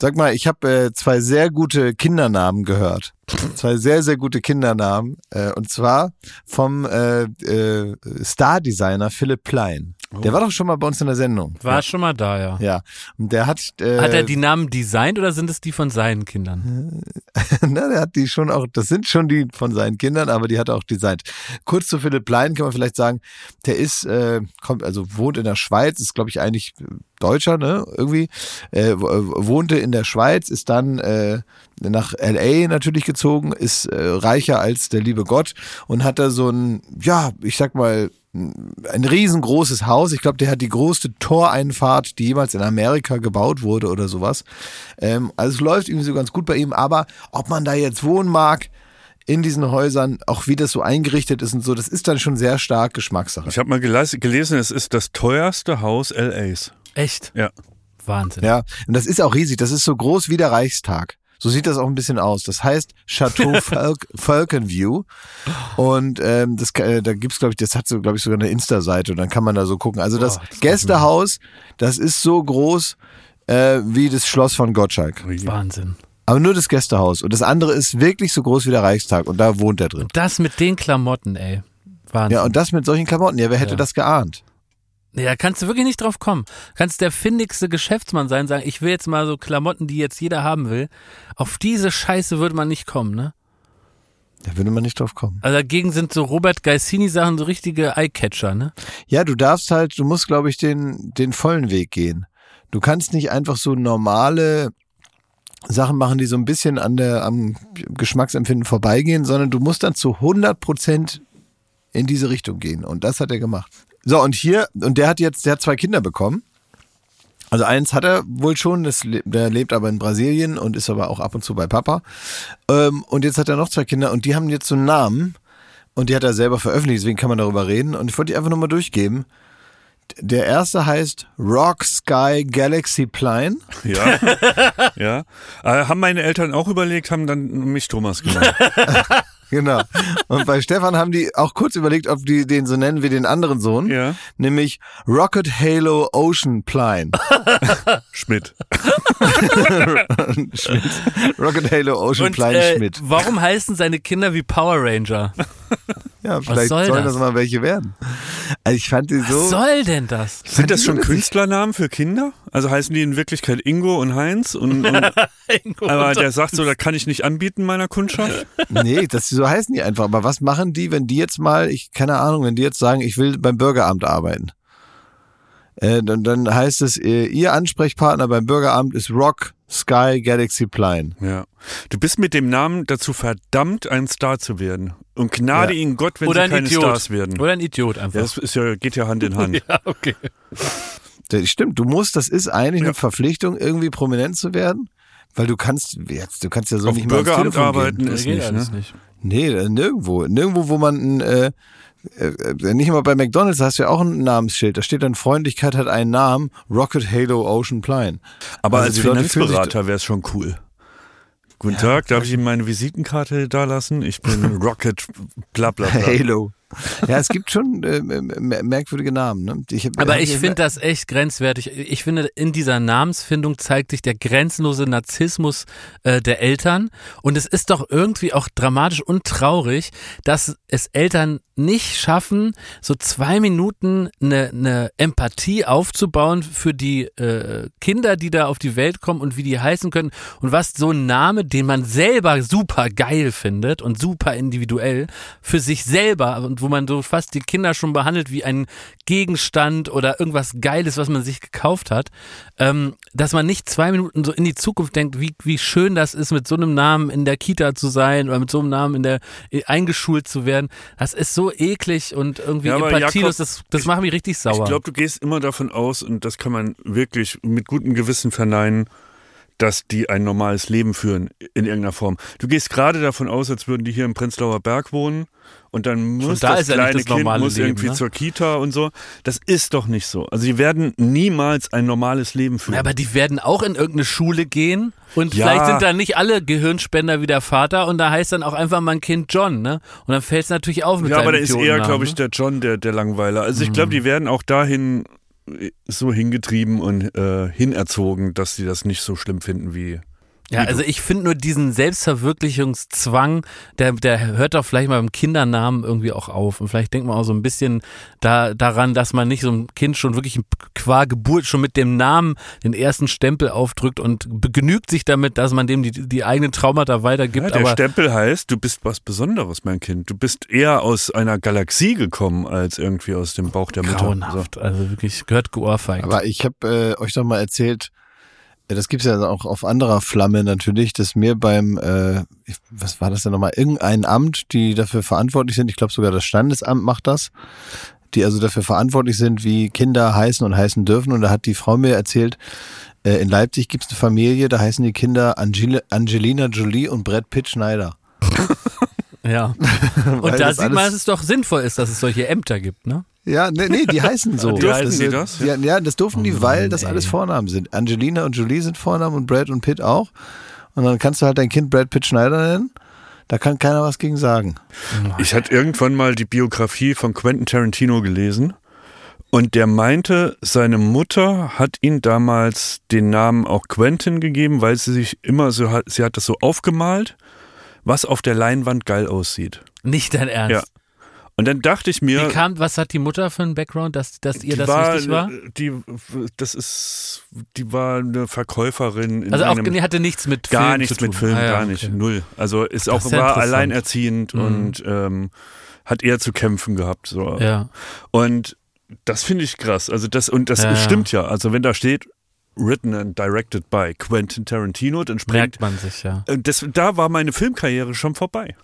Sag mal, ich habe äh, zwei sehr gute Kindernamen gehört. Zwei sehr, sehr gute Kindernamen. Äh, und zwar vom äh, äh, Star-Designer Philipp Plein. Der war doch schon mal bei uns in der Sendung. War schon mal da, ja. Ja. Und der hat. Äh, Hat er die Namen designt oder sind es die von seinen Kindern? [LAUGHS] Na, der hat die schon auch, das sind schon die von seinen Kindern, aber die hat er auch designt. Kurz zu Philipp Plein kann man vielleicht sagen, der ist, äh, kommt, also wohnt in der Schweiz, ist, glaube ich, eigentlich äh, Deutscher, ne? Irgendwie. Äh, äh, wohnte in der Schweiz, ist dann äh, nach LA natürlich gezogen, ist äh, reicher als der liebe Gott und hat da so ein, ja, ich sag mal, ein riesengroßes Haus. Ich glaube, der hat die größte Toreinfahrt, die jemals in Amerika gebaut wurde oder sowas. Ähm, also es läuft irgendwie so ganz gut bei ihm, aber ob man da jetzt wohnen mag in diesen Häusern, auch wie das so eingerichtet ist und so, das ist dann schon sehr stark Geschmackssache. Ich habe mal gelesen, es ist das teuerste Haus LAs. Echt? Ja. Wahnsinn. Ja, und das ist auch riesig. Das ist so groß wie der Reichstag. So sieht das auch ein bisschen aus. Das heißt Chateau [LAUGHS] Falk Falconview. Und ähm, das, äh, da gibt's glaube ich, das hat so, glaube ich, sogar eine Insta-Seite und dann kann man da so gucken. Also das Boah, das Gästehaus, das ist so groß äh, wie das Schloss von Gottschalk. Wahnsinn. Aber nur das Gästehaus. Und das andere ist wirklich so groß wie der Reichstag und da wohnt er drin. Das mit den Klamotten, ey. Wahnsinn. Ja, und das mit solchen Klamotten. Ja, wer hätte Ja. das geahnt? Nee, da kannst du wirklich nicht drauf kommen. Kannst der findigste Geschäftsmann sein, sagen, ich will jetzt mal so Klamotten, die jetzt jeder haben will. Auf diese Scheiße würde man nicht kommen, ne? Da würde man nicht drauf kommen. Also dagegen sind so Robert Geissini-Sachen so richtige Eyecatcher, ne? Ja, du darfst halt, du musst, glaube ich, den, den vollen Weg gehen. Du kannst nicht einfach so normale Sachen machen, die so ein bisschen an der, am Geschmacksempfinden vorbeigehen, sondern du musst dann zu 100 Prozent in diese Richtung gehen. Und das hat er gemacht. So, und hier, und der hat jetzt, der hat zwei Kinder bekommen. Also eins hat er wohl schon, das, der lebt aber in Brasilien und ist aber auch ab und zu bei Papa. Ähm, und jetzt hat er noch zwei Kinder und die haben jetzt so einen Namen. Und die hat er selber veröffentlicht, deswegen kann man darüber reden. Und ich wollte die einfach nur mal durchgeben. Der erste heißt Rock Sky Galaxy Plein. Ja. [LAUGHS] ja. Äh, haben meine Eltern auch überlegt, haben dann mich Thomas genannt. [LAUGHS] Genau. Und bei Stefan haben die auch kurz überlegt, ob die den so nennen wie den anderen Sohn. Ja. Nämlich Rocket Halo Ocean Plein. [LAUGHS] Schmidt. [LAUGHS] Schmidt. Rocket Halo Ocean Und Plein äh, Schmidt. warum heißen seine Kinder wie Power Ranger? Ja, vielleicht soll sollen das? das mal welche werden. Also ich fand die so. Was soll denn das? Sind das schon. Künstlernamen für Kinder? Also heißen die in Wirklichkeit Ingo und Heinz? Und, und, [LAUGHS] aber der sagt so, da kann ich nicht anbieten meiner Kundschaft. Nee, das, so heißen die einfach. Aber was machen die, wenn die jetzt mal, ich, keine Ahnung, wenn die jetzt sagen, ich will beim Bürgeramt arbeiten? Äh, dann, dann heißt es, äh, ihr Ansprechpartner beim Bürgeramt ist Rock Sky Galaxy Plein. Ja. Du bist mit dem Namen dazu verdammt, ein Star zu werden. Und gnade Ja. ihnen Gott, wenn Oder sie ein keine Idiot. Stars werden. Oder ein Idiot Ja, einfach. das ist ja, geht ja Hand in Hand. [LAUGHS] Ja, okay. Das stimmt, du musst, das ist eigentlich Ja. eine Verpflichtung, irgendwie prominent zu werden. Weil du kannst, jetzt, du kannst ja so Auf nicht ans Bürgeramt arbeiten Gehen. ist Geht nicht, ne? nicht. Nee, äh, nirgendwo. Nirgendwo, wo man, äh, äh, nicht mal bei McDonalds da hast du ja auch ein Namensschild. Da steht dann Freundlichkeit hat einen Namen, Rocket Halo Ocean Plain. Aber Also als Finanzberater wäre es schon cool. Guten Tag, darf ich Ihnen meine Visitenkarte da lassen? Ich bin [LAUGHS] Rocket, bla bla bla. Halo. Ja, es gibt schon äh, mer- merkwürdige Namen. Ne? Ich hab, Aber ich finde das echt grenzwertig. Ich finde, in dieser Namensfindung zeigt sich der grenzenlose Narzissmus äh, der Eltern. Und es ist doch irgendwie auch dramatisch und traurig, dass es Eltern nicht schaffen, so zwei Minuten eine, eine Empathie aufzubauen für die äh, Kinder, die da auf die Welt kommen und wie die heißen können und was so ein Name, den man selber super geil findet und super individuell für sich selber und wo man so fast die Kinder schon behandelt wie ein Gegenstand oder irgendwas Geiles, was man sich gekauft hat, ähm, dass man nicht zwei Minuten so in die Zukunft denkt, wie, wie schön das ist, mit so einem Namen in der Kita zu sein oder mit so einem Namen in der äh, eingeschult zu werden. Das ist so eklig und irgendwie Ja, empathielos, das, das macht mich richtig sauer. Ich glaube, du gehst immer davon aus, und das kann man wirklich mit gutem Gewissen verneinen, dass die ein normales Leben führen in irgendeiner Form. Du gehst gerade davon aus, als würden die hier im Prenzlauer Berg wohnen und dann muss da das kleine das Kind muss Leben, irgendwie ne? zur Kita und so. Das ist doch nicht so. Also die werden niemals ein normales Leben führen. Ja, aber die werden auch in irgendeine Schule gehen und Ja. vielleicht sind da nicht alle Gehirnspender wie der Vater und da heißt dann auch einfach mein Kind John, ne? Und dann fällt es natürlich auf mit ja, aber da ist eher, glaube ich, ne? der John der, der Langweiler. Also ich glaube, die werden auch dahin so hingetrieben und äh, hinerzogen, dass sie das nicht so schlimm finden wie Ja, also ich finde nur diesen Selbstverwirklichungszwang, der, der hört doch vielleicht mal beim Kindernamen irgendwie auch auf. Und vielleicht denkt man auch so ein bisschen da, daran, dass man nicht so ein Kind schon wirklich qua Geburt schon mit dem Namen den ersten Stempel aufdrückt und begnügt sich damit, dass man dem die, die eigenen Traumata weitergibt. Ja, der aber Stempel heißt, du bist was Besonderes, mein Kind. Du bist eher aus einer Galaxie gekommen, als irgendwie aus dem Bauch der Mutter. So. grauenhaft. Also wirklich gehört geohrfeigt. Aber ich habe äh, euch doch mal erzählt, äh, das gibt's ja auch auf anderer Flamme natürlich, dass mir beim, äh, was war das denn nochmal, irgendein Amt, die dafür verantwortlich sind, ich glaube sogar das Standesamt macht das, die also dafür verantwortlich sind, wie Kinder heißen und heißen dürfen. Und da hat die Frau mir erzählt, äh, in Leipzig gibt's eine Familie, da heißen die Kinder Angel Angelina Jolie und Brad Pitt Schneider. [LAUGHS] ja. [LAUGHS] Und da sieht man, dass es doch sinnvoll ist, dass es solche Ämter gibt, ne? Ja, nee, nee, die heißen so. [LAUGHS] Durften das, die das? Ja, ja das durften die, weil das ey. alles Vornamen sind. Angelina und Jolie sind Vornamen und Brad und Pitt auch. Und dann kannst du halt dein Kind Brad Pitt Schneider nennen. Da kann keiner was gegen sagen. Ich hatte irgendwann mal die Biografie von Quentin Tarantino gelesen und der meinte, seine Mutter hat ihm damals den Namen auch Quentin gegeben, weil sie sich immer so hat, sie hat das so aufgemalt, was auf der Leinwand geil aussieht. Nicht dein Ernst. Ja. Und dann dachte ich mir, Wie kam, was hat die Mutter für einen Background, dass, dass ihr das war, wichtig war? Die, das ist, die war eine Verkäuferin in Also auch einem, hatte nichts mit gar Film nichts zu mit tun. Film, Ah, ja, gar nicht, okay. null. Also ist Das auch ist war alleinerziehend Mhm. und ähm, hat eher zu kämpfen gehabt. So. Ja. Und das finde ich krass. Also das und das Ja, ja. stimmt ja. Also wenn da steht written and directed by Quentin Tarantino, dann springt Merkt man sich, ja. äh, das, da war meine Filmkarriere schon vorbei.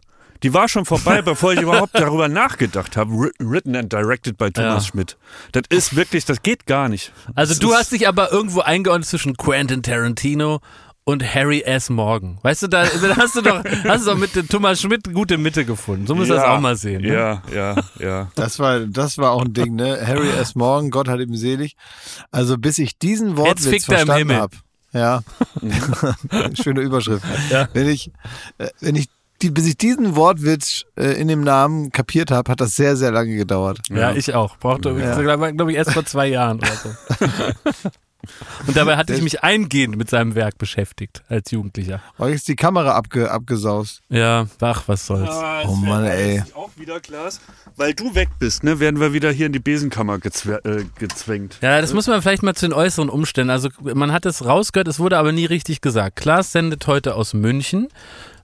Die war schon vorbei, [LAUGHS] bevor ich überhaupt darüber nachgedacht habe. Wri- Written and directed by Thomas Ja. Schmidt. Das ist wirklich, das geht gar nicht. Also Das du hast dich aber irgendwo eingeordnet zwischen Quentin Tarantino und Harry S. Morgan. Weißt du, da, da hast du doch, [LAUGHS] hast du doch mit dem Thomas Schmidt gute Mitte gefunden. So muss man das ja, auch mal sehen. Ne? Ja, ja, ja. Das war, das war auch ein Ding, ne? Harry S. Morgan, Gott hat ihm selig. Also bis ich diesen Wortwitz fickt er im verstanden Himmel. habe. Ja. [LAUGHS] Schöne Überschrift. Ja. Wenn ich, äh, wenn ich die, bis ich diesen Wortwitz äh, in dem Namen kapiert habe, hat das sehr, sehr lange gedauert. Ja, ich auch. Brauchte, Ja. glaube glaub ich, erst vor zwei Jahren oder so. [LAUGHS] Und dabei hatte ich mich eingehend mit seinem Werk beschäftigt als Jugendlicher. Oh, jetzt ist die Kamera abge, abgesaust. Ja, ach, was soll's. Oh Mann, ey. Auch wieder, Klaas. Weil du weg bist, ne, werden wir wieder hier in die Besenkammer gezw äh, gezwängt. Ja, das muss man vielleicht mal zu den äußeren Umständen. Also man hat es rausgehört, es wurde aber nie richtig gesagt. Klaas sendet heute aus München.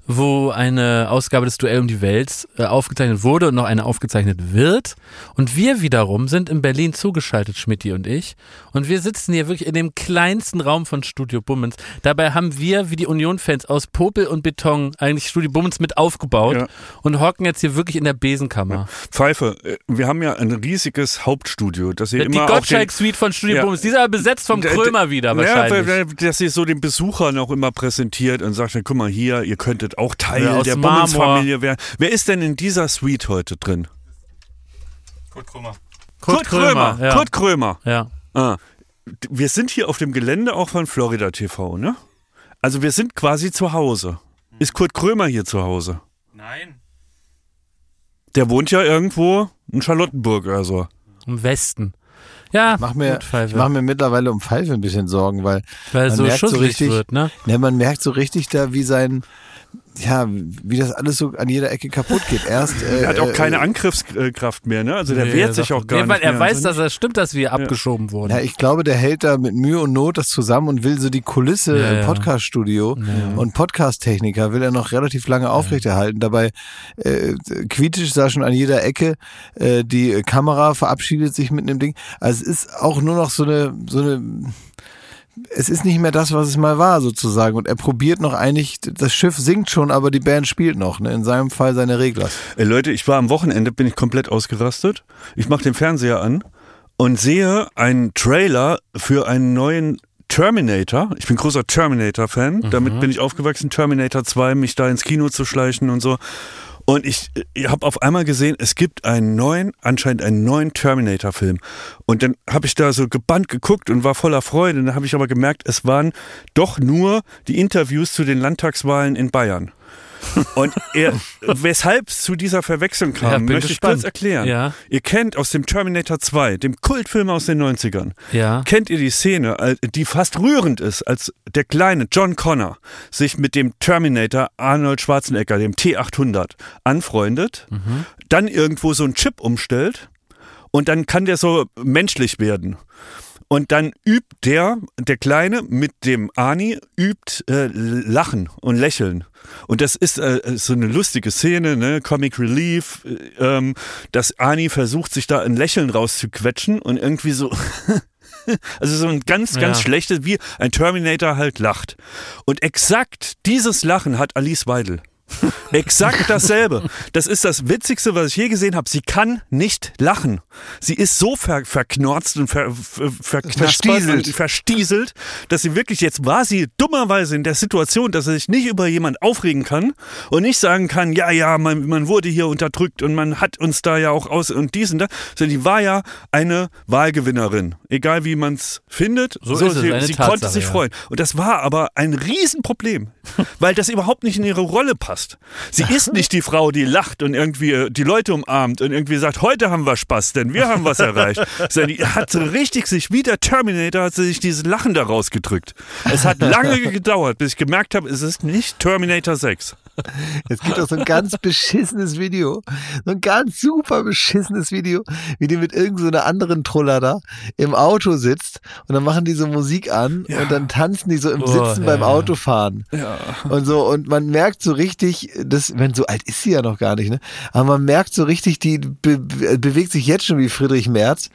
Wo eine Ausgabe des Duell um die Welt äh, aufgezeichnet wurde und noch eine aufgezeichnet wird. Und wir wiederum sind in Berlin zugeschaltet, Schmidti und ich. Und wir sitzen hier wirklich in dem kleinsten Raum von Studio Bummens. Dabei haben wir, wie die Union-Fans, aus Popel und Beton eigentlich Studio Bummens mit aufgebaut Ja. und hocken jetzt hier wirklich in der Besenkammer. Pfeife, äh, wir haben ja ein riesiges Hauptstudio, das ihr Die Gottschalk-Suite von Studio Ja. Bummens. Die ist aber besetzt vom Krömer wieder Ja, wahrscheinlich. weil- dass ihr so den Besuchern auch immer präsentiert und sagt, guck mal hier, ihr könntet auch Teil Ja, der. Bummens-Familie werden. Wer ist denn in dieser Suite heute drin? Kurt, Kurt Krömer. Ja. Kurt Krömer. ja. Ah. Wir sind hier auf dem Gelände auch von Florida TV, ne? Also wir sind quasi zu Hause. Ist Kurt Krömer hier zu Hause? Nein. Der wohnt ja irgendwo in Charlottenburg oder so. Im Westen. Ja, Mach mir, ich mache mir mittlerweile um Pfeife ein bisschen Sorgen, weil weil man so merkt so richtig- wird, ne? ne, man merkt so richtig da, wie sein, ja, wie das alles so an jeder Ecke kaputt geht. Erst äh, [LAUGHS] Er hat auch keine äh, Angriffskraft mehr, ne? Also der Nee, wehrt sich auch gar nee, weil nicht er mehr. weiß, dass es stimmt, dass wir abgeschoben wurden. Ja, ich glaube, der hält da mit Mühe und Not das zusammen und will so die Kulisse Ja, im ja. Podcast-Studio und Podcast-Techniker will er noch relativ lange aufrechterhalten. Dabei äh, kritisch sah schon an jeder Ecke, äh, die Kamera verabschiedet sich mit einem Ding. Also es ist auch nur noch so eine, so eine es ist nicht mehr das, was es mal war, sozusagen. Und er probiert noch eigentlich, das Schiff sinkt schon, aber die Band spielt noch. Ne? In seinem Fall seine Regler. Ey, Leute, ich war am Wochenende, bin ich komplett ausgerastet. Ich mache den Fernseher an und sehe einen Trailer für einen neuen Terminator. Ich bin großer Terminator-Fan. Damit bin ich aufgewachsen, Terminator 2, mich da ins Kino zu schleichen und so. Und ich, ich habe auf einmal gesehen, es gibt einen neuen, anscheinend einen neuen Terminator-Film. Und dann habe ich da so gebannt geguckt und war voller Freude. Dann habe ich aber gemerkt, es waren doch nur die Interviews zu den Landtagswahlen in Bayern. Und er, weshalb es zu dieser Verwechslung kam, Ja, möchte gespannt. ich kurz erklären. Ja. Ihr kennt aus dem Terminator 2, dem Kultfilm aus den 90ern, Ja. kennt ihr die Szene, die fast rührend ist, als der kleine John Connor sich mit dem Terminator Arnold Schwarzenegger, dem T800, anfreundet, Mhm. dann irgendwo so einen Chip umstellt und dann kann der so menschlich werden. Und dann übt der, der Kleine mit dem Ani, übt äh, Lachen und Lächeln. Und das ist äh, so eine lustige Szene, ne? Comic Relief, äh, ähm, dass Ani versucht, sich da ein Lächeln rauszuquetschen und irgendwie so. [LAUGHS] Also so ein ganz, ganz Ja. schlechtes, wie ein Terminator halt lacht. Und exakt dieses Lachen hat Alice Weidel. [LAUGHS] Exakt dasselbe. Das ist das Witzigste, was ich je gesehen habe. Sie kann nicht lachen. Sie ist so ver verknorzt und ver ver Verstieselt. und verstieselt, dass sie wirklich, jetzt war sie dummerweise in der Situation, dass sie sich nicht über jemand aufregen kann und nicht sagen kann, ja, ja, man, man wurde hier unterdrückt und man hat uns da ja auch aus und dies und das, sondern die war ja eine Wahlgewinnerin. Egal wie man es findet, So ist es, sie, eine sie Tatsache, konnte sich ja. freuen. Und das war aber ein Riesenproblem, [LAUGHS] weil das überhaupt nicht in ihre Rolle passt. Sie ist nicht die Frau, die lacht und irgendwie äh, die Leute umarmt und irgendwie sagt, heute haben wir Spaß, denn wir haben was erreicht. [LAUGHS] Sondern die hat richtig sich, wie der Terminator, hat sie sich dieses Lachen da rausgedrückt. Es hat lange [LAUGHS] gedauert, bis ich gemerkt habe, es ist nicht Terminator 6. Es gibt auch so ein ganz beschissenes Video. So ein ganz super beschissenes Video, wie die mit irgendeiner so einer anderen Truller da im Auto sitzt und dann machen die so Musik an und dann tanzen die so im Oh, Sitzen ja, beim ja. Autofahren. Und so, und man merkt so richtig, das, wenn so alt ist sie ja noch gar nicht, ne? Aber man merkt so richtig, die be be bewegt sich jetzt schon wie Friedrich Merz.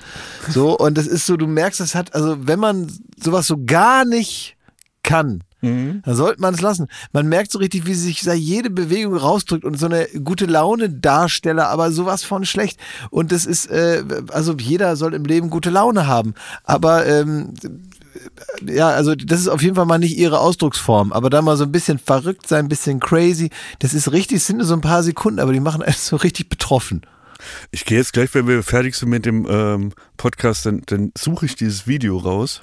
So, [LAUGHS] und das ist so, du merkst, das hat, also wenn man sowas so gar nicht kann, Mhm. da sollte man es lassen. Man merkt so richtig, wie sie sich jede Bewegung rausdrückt und so eine gute Laune Darsteller, aber sowas von schlecht. Und das ist, äh, also jeder soll im Leben gute Laune haben. Aber ähm, ja, also das ist auf jeden Fall mal nicht ihre Ausdrucksform. Aber da mal so ein bisschen verrückt sein, ein bisschen crazy, das ist richtig, sind nur so ein paar Sekunden, aber die machen einen [LAUGHS] so richtig betroffen. Ich gehe jetzt gleich, wenn wir fertig sind mit dem ähm, Podcast, dann, dann suche ich dieses Video raus,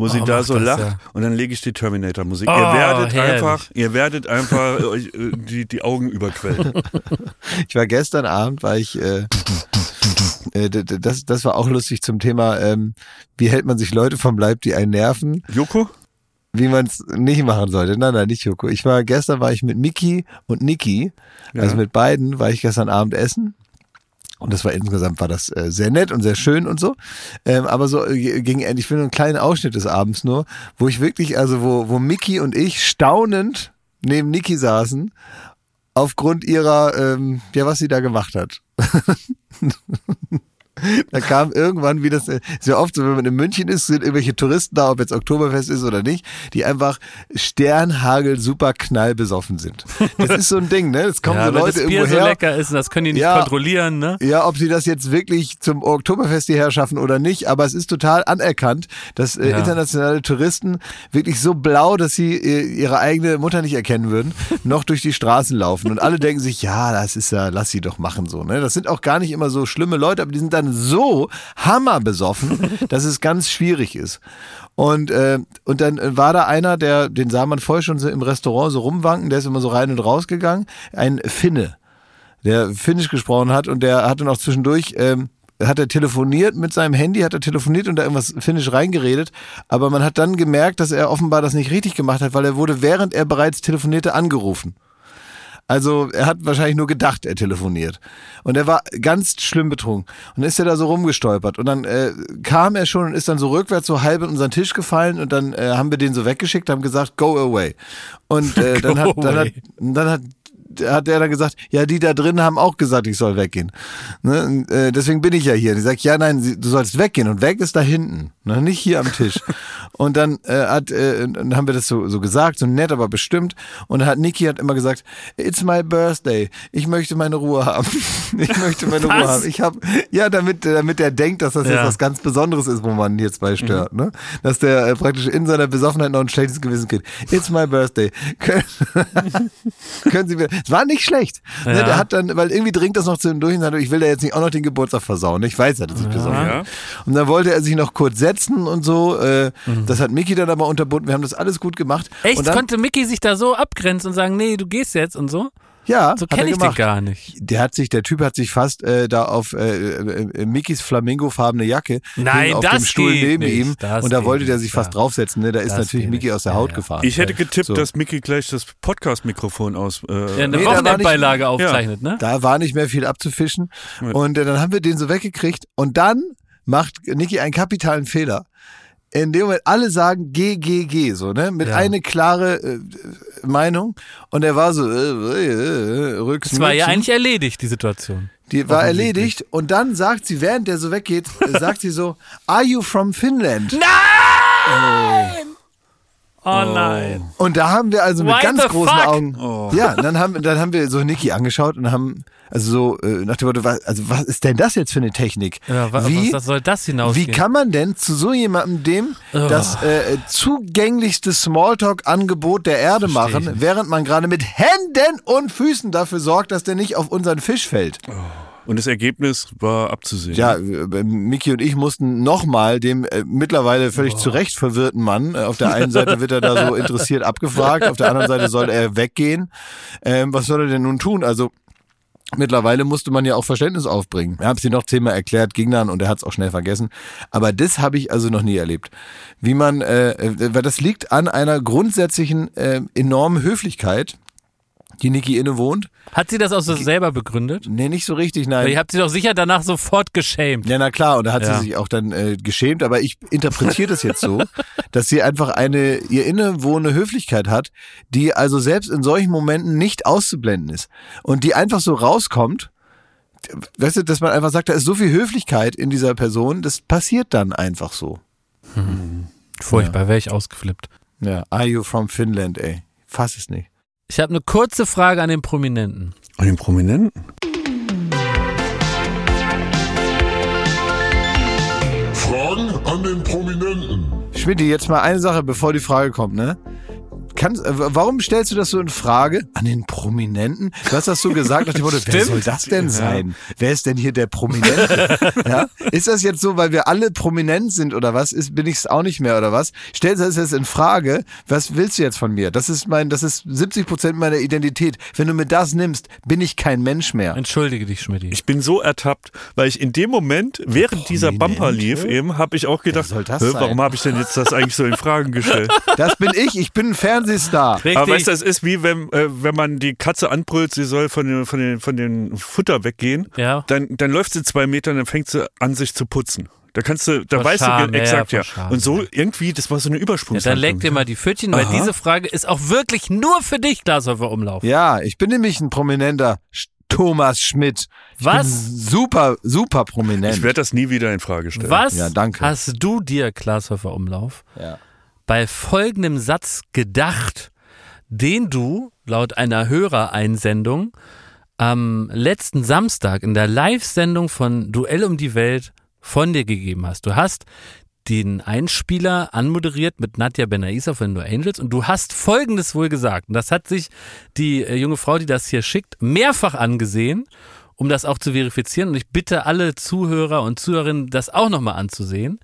wo sie Oh, da so das, lacht ja. und dann lege ich die Terminator-Musik. Oh, ihr werdet herrlich. einfach, ihr werdet einfach euch, äh, die, die Augen überquellen. [LAUGHS] Ich war gestern Abend, war ich, äh, äh, das, das war auch lustig zum Thema, ähm, wie hält man sich Leute vom Leib, die einen nerven, Joko? wie man es nicht machen sollte. Nein, nein, nicht Joko. Ich war, gestern war ich mit Miki und Niki, also mit beiden war ich gestern Abend essen. Und das war insgesamt war das äh, sehr nett und sehr schön und so. Ähm, aber so äh, gegen Ende, ich will nur einen kleinen Ausschnitt des Abends nur, wo ich wirklich, also wo, wo Mickey und ich staunend neben Niki saßen, aufgrund ihrer, ähm, ja, was sie da gemacht hat. [LAUGHS] Da kam irgendwann, wie das äh, ja oft so, wenn man in München ist, sind irgendwelche Touristen da, ob jetzt Oktoberfest ist oder nicht, die einfach Sternhagel super knallbesoffen sind. Das ist so ein Ding, ne? Es kommen ja, so Leute das Bier irgendwo so lecker ist das können die nicht Ja. kontrollieren, ne? Ja, ob sie das jetzt wirklich zum Oktoberfest hierher schaffen oder nicht, aber es ist total anerkannt, dass äh, Ja. internationale Touristen wirklich so blau, dass sie äh, ihre eigene Mutter nicht erkennen würden, noch durch die Straßen laufen. Und alle denken sich, ja, das ist ja, lass sie doch machen so. Ne? Das sind auch gar nicht immer so schlimme Leute, aber die sind dann so hammerbesoffen, [LAUGHS] dass es ganz schwierig ist. Und, äh, und dann war da einer, der, den sah man vorher schon so im Restaurant so rumwanken, der ist immer so rein und raus gegangen, ein Finne der Finnisch gesprochen hat und der hatte noch zwischendurch, ähm, hat er telefoniert mit seinem Handy, hat er telefoniert und da irgendwas Finnisch reingeredet, aber man hat dann gemerkt, dass er offenbar das nicht richtig gemacht hat, weil er wurde, während er bereits telefonierte, angerufen. Also er hat wahrscheinlich nur gedacht, er telefoniert. Und er war ganz schlimm betrunken. Und dann ist er da so rumgestolpert. Und dann äh, kam er schon und ist dann so rückwärts so halb in unseren Tisch gefallen. Und dann äh, haben wir den so weggeschickt, haben gesagt, go away. Und äh, [LAUGHS] dann, hat, dann, hat, dann hat hat er dann gesagt, ja, die da drin haben auch gesagt, ich soll weggehen. Ne? Äh, deswegen bin ich ja hier. Die sagt, ja, nein, du sollst weggehen und weg ist da hinten, ne? nicht hier am Tisch. [LAUGHS] und dann äh, hat, äh, dann haben wir das so, so gesagt, so nett, aber bestimmt. Und dann hat Niki hat immer gesagt, it's my birthday, ich möchte meine Ruhe haben. [LAUGHS] ich möchte meine Ruhe haben. Ich habe, ja, damit, damit er denkt, dass das jetzt Ja. was ganz Besonderes ist, wo man hier zwei stört, ne? Dass der äh, praktisch in seiner Besoffenheit noch ein schlechtes Gewissen kriegt. It's my birthday. [LAUGHS] Können, können Sie mir, war nicht schlecht. Ne, Ja. der hat dann, weil irgendwie dringt das noch zu ihm durch und sagt, ich will da jetzt nicht auch noch den Geburtstag versauen. Ich weiß ja, dass ich besoffen bin. Ja. Und dann wollte er sich noch kurz setzen und so. Äh, Mhm. Das hat Miki dann aber unterbunden. Wir haben das alles gut gemacht. Echt? Und dann, Konnte Mickey sich da so abgrenzen und sagen, nee, du gehst jetzt und so? Ja, So hat er kenne ich den gemacht. gar nicht. Der hat sich, der Typ hat sich fast äh, da auf äh, äh, Mikis flamingofarbene Jacke Nein, auf das dem Stuhl neben nicht. ihm Das und da wollte der sich fast ja. draufsetzen. Ne? Da ist Das natürlich geht Miki nicht. aus der Haut ja. gefahren. Ich hätte getippt, So. dass Mickey gleich das Podcast-Mikrofon aus. Äh, Ja, eine Nee, Wochenendbeilage nicht- aufzeichnet, ne? Da war nicht mehr viel abzufischen. Und äh, dann haben wir den so weggekriegt. Und dann macht Niki einen kapitalen Fehler. In dem Moment alle sagen G, G, G, so, ne? Mit Ja. eine klare äh, Meinung. Und er war so, äh, äh, äh, rücks Es war ja eigentlich erledigt, die Situation. Die war erledigt. Und dann sagt sie, während der so weggeht, äh, [LAUGHS] sagt sie so, Are you from Finland? Oh, nein. Und da haben wir also mit Why ganz großen fuck? Augen. Ja, dann haben, dann haben wir so Niki angeschaut und haben, also so, äh, nach dem Motto, was, also was ist denn das jetzt für eine Technik? Ja, wa wie, was soll das hinausgehen? wie kann man denn zu so jemandem dem Oh. das äh, zugänglichste Smalltalk-Angebot der Erde Versteh machen, während man gerade mit Händen und Füßen dafür sorgt, dass der nicht auf unseren Fisch fällt? und das Ergebnis war abzusehen. Ja, äh, Miki und ich mussten nochmal dem äh, mittlerweile völlig zu Recht verwirrten Mann, äh, auf der einen Seite wird er da so [LAUGHS] interessiert abgefragt, auf der anderen Seite soll er weggehen. Ähm, was soll er denn nun tun? Also Mittlerweile musste man ja auch Verständnis aufbringen. Ich habe sie noch zehnmal erklärt, ging dann und er hat es auch schnell vergessen. Aber das habe ich also noch nie erlebt. Wie man, äh, äh, weil das liegt an einer grundsätzlichen äh, enormen Höflichkeit, die Niki innewohnt. Hat sie das auch so selber begründet? Nee, nicht so richtig, nein. Weil ihr habt sie doch sicher danach sofort geschämt. Ja, na klar, und da hat Ja. sie sich auch dann äh, geschämt, aber ich interpretiere das jetzt so, [LAUGHS] dass sie einfach eine ihr innewohnende Höflichkeit hat, die also selbst in solchen Momenten nicht auszublenden ist und die einfach so rauskommt. Weißt du, dass man einfach sagt, da ist so viel Höflichkeit in dieser Person, das passiert dann einfach so. Furchtbar, wäre ich ausgeflippt. Ja, are you from Finland, ey? Fass es nicht. Ich habe eine kurze Frage an den Prominenten. Und den Prominenten? Fragen an den Prominenten. Schmidt, jetzt mal eine Sache, bevor die Frage kommt, ne? Kannst, äh, warum stellst du das so in Frage an den Prominenten? Du hast das so gesagt, nach dem Motto, wer soll das denn sein? Wer ist denn hier der Prominente? [LAUGHS] ja? Ist das jetzt so, weil wir alle prominent sind oder was? Ist, bin ich es auch nicht mehr oder was? Stellst du das jetzt in Frage? Was willst du jetzt von mir? Das ist mein, das ist 70 Prozent meiner Identität. Wenn du mir das nimmst, bin ich kein Mensch mehr. Entschuldige dich, Schmidt. Ich bin so ertappt, weil ich in dem Moment, während dieser? Bumper lief, eben, habe ich auch gedacht, warum habe ich denn jetzt das eigentlich so in Fragen gestellt? Das bin ich. Ich bin ein Fernsehstar. Richtig. Aber weißt du, das ist wie wenn, äh, wenn man die Katze anbrüllt, sie soll von den, von den, von den Futter weggehen. Ja. Dann, dann läuft sie zwei Meter und dann fängt sie an, sich zu putzen. Da kannst du, da Vor weißt Scham, du ja, exakt, ja. Scham, Und so irgendwie, das war so eine Ja, Übersprungshandlung. dann leck dir mal die Pfötchen, weil Aha. diese Frage ist auch wirklich nur für dich, Glashäufer Umlauf. Ja, ich bin nämlich ein prominenter Thomas Schmidt. Ich Was? Bin super, super prominent. Ich werde das nie wieder in Frage stellen. Was Ja, danke. hast du dir, Glashäufer Umlauf, ja. Bei folgendem Satz gedacht, den du laut einer Hörereinsendung am letzten Samstag in der Live-Sendung von Duell um die Welt von dir gegeben hast. Du hast den Einspieler anmoderiert mit Nadja Benaisa von No Angels und du hast Folgendes wohl gesagt. Und das hat sich die äh, junge Frau, die das hier schickt, mehrfach angesehen, um das auch zu verifizieren. Und ich bitte alle Zuhörer und Zuhörerinnen, das auch nochmal anzusehen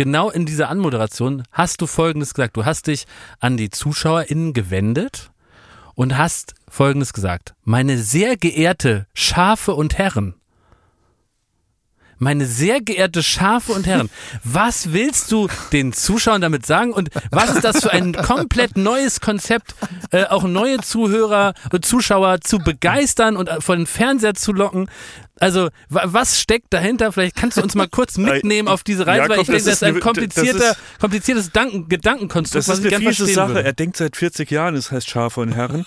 genau in dieser Anmoderation hast du Folgendes gesagt. Du hast dich an die ZuschauerInnen gewendet und hast Folgendes gesagt. Meine sehr geehrte Schafe und Herren. Meine sehr geehrte Schafe und Herren, [LAUGHS] was willst du den Zuschauern damit sagen und was ist das für ein komplett neues Konzept, äh, auch neue Zuhörer und Zuschauer zu begeistern und äh, vor den Fernseher zu locken? Also, wa was steckt dahinter? Vielleicht kannst du uns mal kurz [LAUGHS] mitnehmen auf diese Reise, weil Jakob, ich denke, das ist ist ein komplizierter, das kompliziertes Danken, Gedankenkonstrukt, Das was ist ich eine fiese Sache. würde. Er denkt seit 40 Jahren, es heißt Schafe und Herren.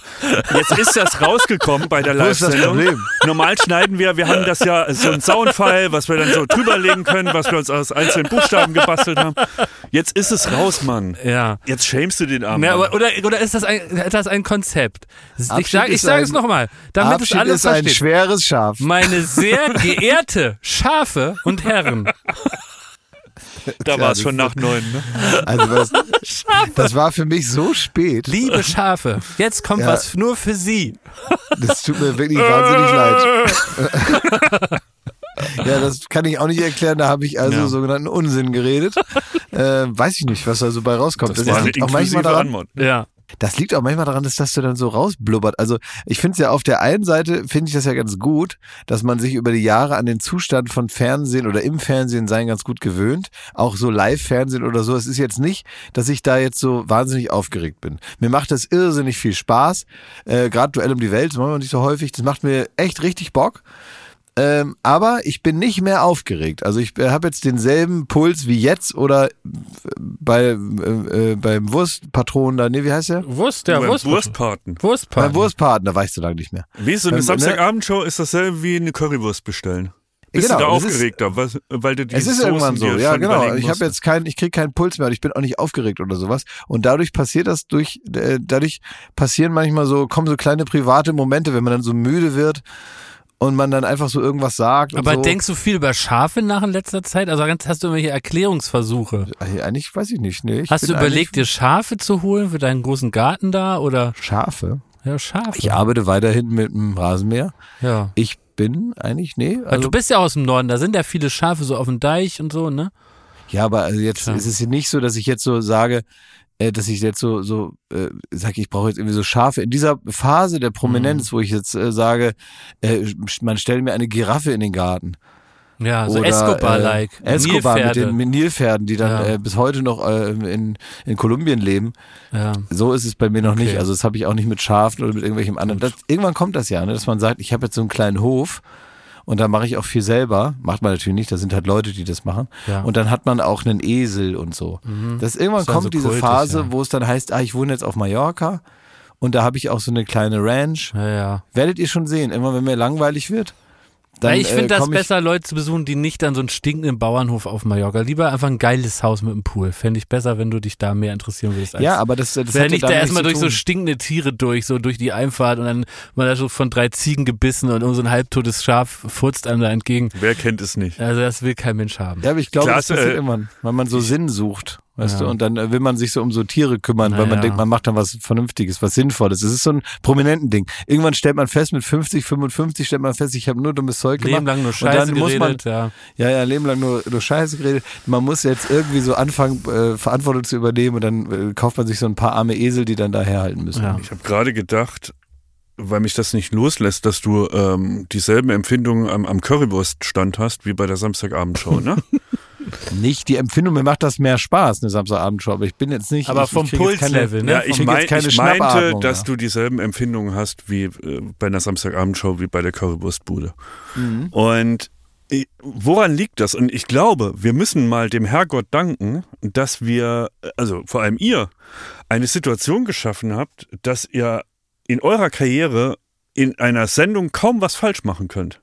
Jetzt ist das rausgekommen bei der ist Live-Sendung. Problem? Normal schneiden wir, wir haben das ja so ein Soundfile, was wir dann so drüberlegen können, was wir uns aus einzelnen Buchstaben gebastelt haben. Jetzt ist es raus, Mann. Ja. Jetzt schämst du den armen Ja, oder, oder ist das ein, ist das ein Konzept? Ich Abschied sage ich ist sag ein- es nochmal, damit es Abschied alle ist ein verstehen. schweres Schaf. Meine sehr geehrte Schafe und Herren. [LAUGHS] Da war es das schon ist nach neun. Ne? [LAUGHS] Also das, das war für mich so spät. Liebe Schafe, jetzt kommt Ja. was nur für Sie. Das tut mir wirklich wahnsinnig [LAUGHS] leid. Ja, das kann ich auch nicht erklären. Da habe ich also Ja. sogenannten Unsinn geredet. Äh, weiß ich nicht, was da so bei rauskommt. Das war eine liegt auch manchmal daran. Ja. Das liegt auch manchmal daran, dass das so dann so rausblubbert. Also ich finde es ja auf der einen Seite, finde ich das ja ganz gut, dass man sich über die Jahre an den Zustand von Fernsehen oder im Fernsehen sein ganz gut gewöhnt. Auch so Live-Fernsehen oder so. Es ist jetzt nicht, dass ich da jetzt so wahnsinnig aufgeregt bin. Mir macht das irrsinnig viel Spaß. Äh, Gerade Duell um die Welt, das machen wir nicht so häufig. Das macht mir echt richtig Bock. Ähm, aber ich bin nicht mehr aufgeregt. Also ich äh, habe jetzt denselben Puls wie jetzt oder bei äh, äh, beim Wurstpatron da, nee, wie heißt der? Wurst, ja, Beim Wurst. Wurstpaten. Wurstpartner. Beim Wurstpaten, da war ich so lange nicht mehr. Wie so eine Beim- Samstagabendshow ist dasselbe wie eine Currywurst bestellen. Bist Genau, du da ist- aufgeregter, was, weil du die Es ist Soßen irgendwann so, ja genau. Ich habe jetzt keinen, ich kriege keinen Puls mehr und ich bin auch nicht aufgeregt oder sowas. Und dadurch passiert das durch, äh, dadurch passieren manchmal so, kommen so kleine private Momente, wenn man dann so müde wird und man dann einfach so irgendwas sagt. Aber so. denkst du viel über Schafe nach in letzter Zeit? Also hast du irgendwelche Erklärungsversuche? Äh, Eigentlich weiß ich nicht. Nee, ich Hast du überlegt, dir Schafe zu holen für deinen großen Garten da oder? Schafe? Ja, Schafe. Ich arbeite weiterhin mit dem Rasenmäher. ja. Ich bin eigentlich, nee. Also, du bist ja aus dem Norden, da sind ja viele Schafe so auf dem Deich und so, ne? ja, aber also jetzt Tja. ist es nicht so, dass ich jetzt so sage, dass ich jetzt so, so äh, sage, ich brauche jetzt irgendwie so Schafe. In dieser Phase der Prominenz, Mhm. wo ich jetzt äh, sage, äh, man stellt mir eine Giraffe in den Garten. Ja, so Oder, Escobar-like. Äh, Escobar mit Nilpferde. den mit Nilpferden, die dann Ja. äh, bis heute noch äh, in, in Kolumbien leben. Ja. So ist es bei mir noch Okay. nicht. Also das habe ich auch nicht mit Schafen oder mit irgendwelchem anderen. Das, irgendwann kommt das ja, ne, dass man sagt, ich habe jetzt so einen kleinen Hof und da mache ich auch viel selber. Macht man natürlich nicht, da sind halt Leute, die das machen. Ja. Mhm. Und dann hat man auch einen Esel und so. Das irgendwann Das kommt so diese kultig, Phase, ja. wo es dann heißt, ah, ich wohne jetzt auf Mallorca und da habe ich auch so eine kleine Ranch. Ja. Werdet ihr schon sehen, immer wenn mir langweilig wird. Dann, ja ich finde äh, das ich, besser, Leute zu besuchen, die nicht dann so einen stinkenden Bauernhof auf Mallorca. Lieber einfach ein geiles Haus mit einem Pool. Fände ich besser, wenn du dich da mehr interessieren würdest. Als Ja, aber das, das ja nicht da erstmal durch so stinkende Tiere durch, so durch die Einfahrt und dann mal da so von drei Ziegen gebissen und irgend so ein halbtotes Schaf furzt einem da entgegen. Wer kennt es nicht? Also das will kein Mensch haben. Ja, aber ich glaube, das passiert äh, irgendwann, weil man so Sinn sucht, weißt Ja. du, und dann äh, will man sich so um so Tiere kümmern, weil man Naja. denkt, man macht dann was Vernünftiges, was Sinnvolles. Das ist so ein prominenten Ding. Irgendwann stellt man fest, mit 50, 55 stellt man fest, ich habe nur dummes Zeug gemacht. Leben lang nur und Scheiße dann muss man, geredet, ja. ja, ja, Leben lang nur, nur Scheiße geredet. Man muss jetzt irgendwie so anfangen, äh, Verantwortung zu übernehmen und dann äh, kauft man sich so ein paar arme Esel, die dann da herhalten müssen. Ja. Ich habe gerade gedacht, weil mich das nicht loslässt, dass du ähm, dieselben Empfindungen am, am Currywurststand hast wie bei der Samstagabendshow, ne? [LAUGHS] Nicht die Empfindung, mir macht das mehr Spaß, eine Samstagabendshow, aber ich bin jetzt nicht. Aber ich, vom Pulslevel, ne? ja, ich, mein, jetzt keine ich meinte, dass ja. du dieselben Empfindungen hast wie äh, bei einer Samstagabendshow wie bei der Currywurstbude. Mhm. Und Woran liegt das? Und ich glaube, wir müssen mal dem Herrgott danken, dass wir, also vor allem ihr, eine Situation geschaffen habt, dass ihr in eurer Karriere in einer Sendung kaum was falsch machen könnt.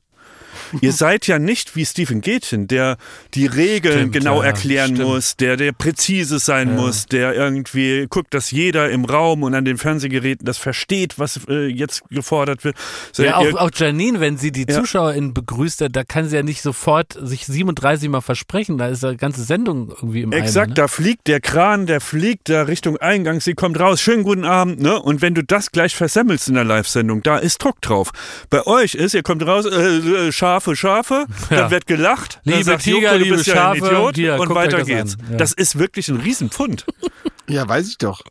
Ihr seid ja nicht wie Stephen Gätchen, der die Regeln Stimmt, genau ja, erklären stimmt. muss, der, der präzise sein muss, der irgendwie guckt, dass jeder im Raum und an den Fernsehgeräten das versteht, was äh, jetzt gefordert wird. So, Ja, ihr- auch, auch Janine, wenn sie die Ja. ZuschauerInnen begrüßt, da- kann sie ja nicht sofort sich 37 Mal versprechen. Da ist eine ganze Sendung irgendwie im Exakt, Eimer, ne? da fliegt der Kran, der fliegt da Richtung Eingang, sie kommt raus, schönen guten Abend, ne? Und wenn du das gleich versemmelst in der Live-Sendung, da ist Druck drauf. Bei euch ist, ihr kommt raus, äh, äh, Schafe, Schafe, Ja. dann wird gelacht, dann Liebe sagt Tiger, Joko, du liebe bist ja ein Schafe, Idiot hier, und weiter das geht's. Ja. Das ist wirklich ein Riesenpfund. Ja, weiß ich doch.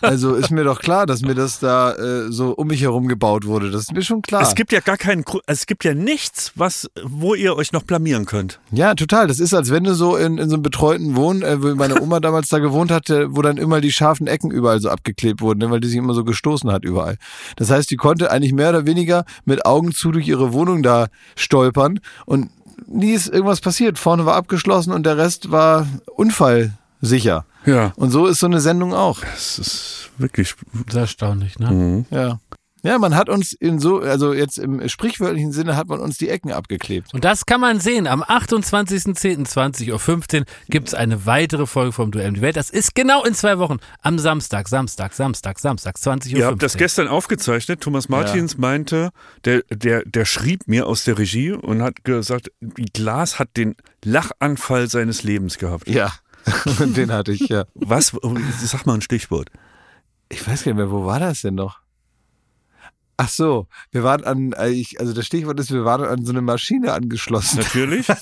Also ist mir doch klar, dass mir das da äh, so um mich herum gebaut wurde. Das ist mir schon klar. Es gibt ja gar keinen, es gibt ja nichts, was, wo ihr euch noch blamieren könnt. Ja, total. Das ist, als wenn du so in, in so einem betreuten Wohnen, äh, wo meine Oma damals da gewohnt hatte, wo dann immer die scharfen Ecken überall so abgeklebt wurden, ne, weil die sich immer so gestoßen hat überall. Das heißt, die konnte eigentlich mehr oder weniger mit Augen zu durch ihre Wohnung da stolpern und nie ist irgendwas passiert. Vorne war abgeschlossen und der Rest war unfallsicher. Ja. Und so ist so eine Sendung auch. Das ist wirklich. Das ist erstaunlich, ne? Mhm. Ja. Ja, man hat uns in so, also jetzt im sprichwörtlichen Sinne hat man uns die Ecken abgeklebt. Und das kann man sehen. Am 28.10.20.15 Uhr gibt es eine weitere Folge vom Duell um die Welt. Das ist genau in zwei Wochen. Am Samstag, Samstag, Samstag, Samstag, 20 Uhr. Ihr habt das gestern aufgezeichnet. Thomas Martins meinte, der, der, der schrieb mir aus der Regie und hat gesagt, Glas hat den Lachanfall seines Lebens gehabt. Ja. [LAUGHS] Den hatte ich, ja. Was? Sag mal ein Stichwort. Ich weiß gar nicht mehr, wo war das denn noch? Ach so, wir waren an, äh, also das Stichwort ist, wir waren an so eine Maschine angeschlossen. Natürlich. [LAUGHS]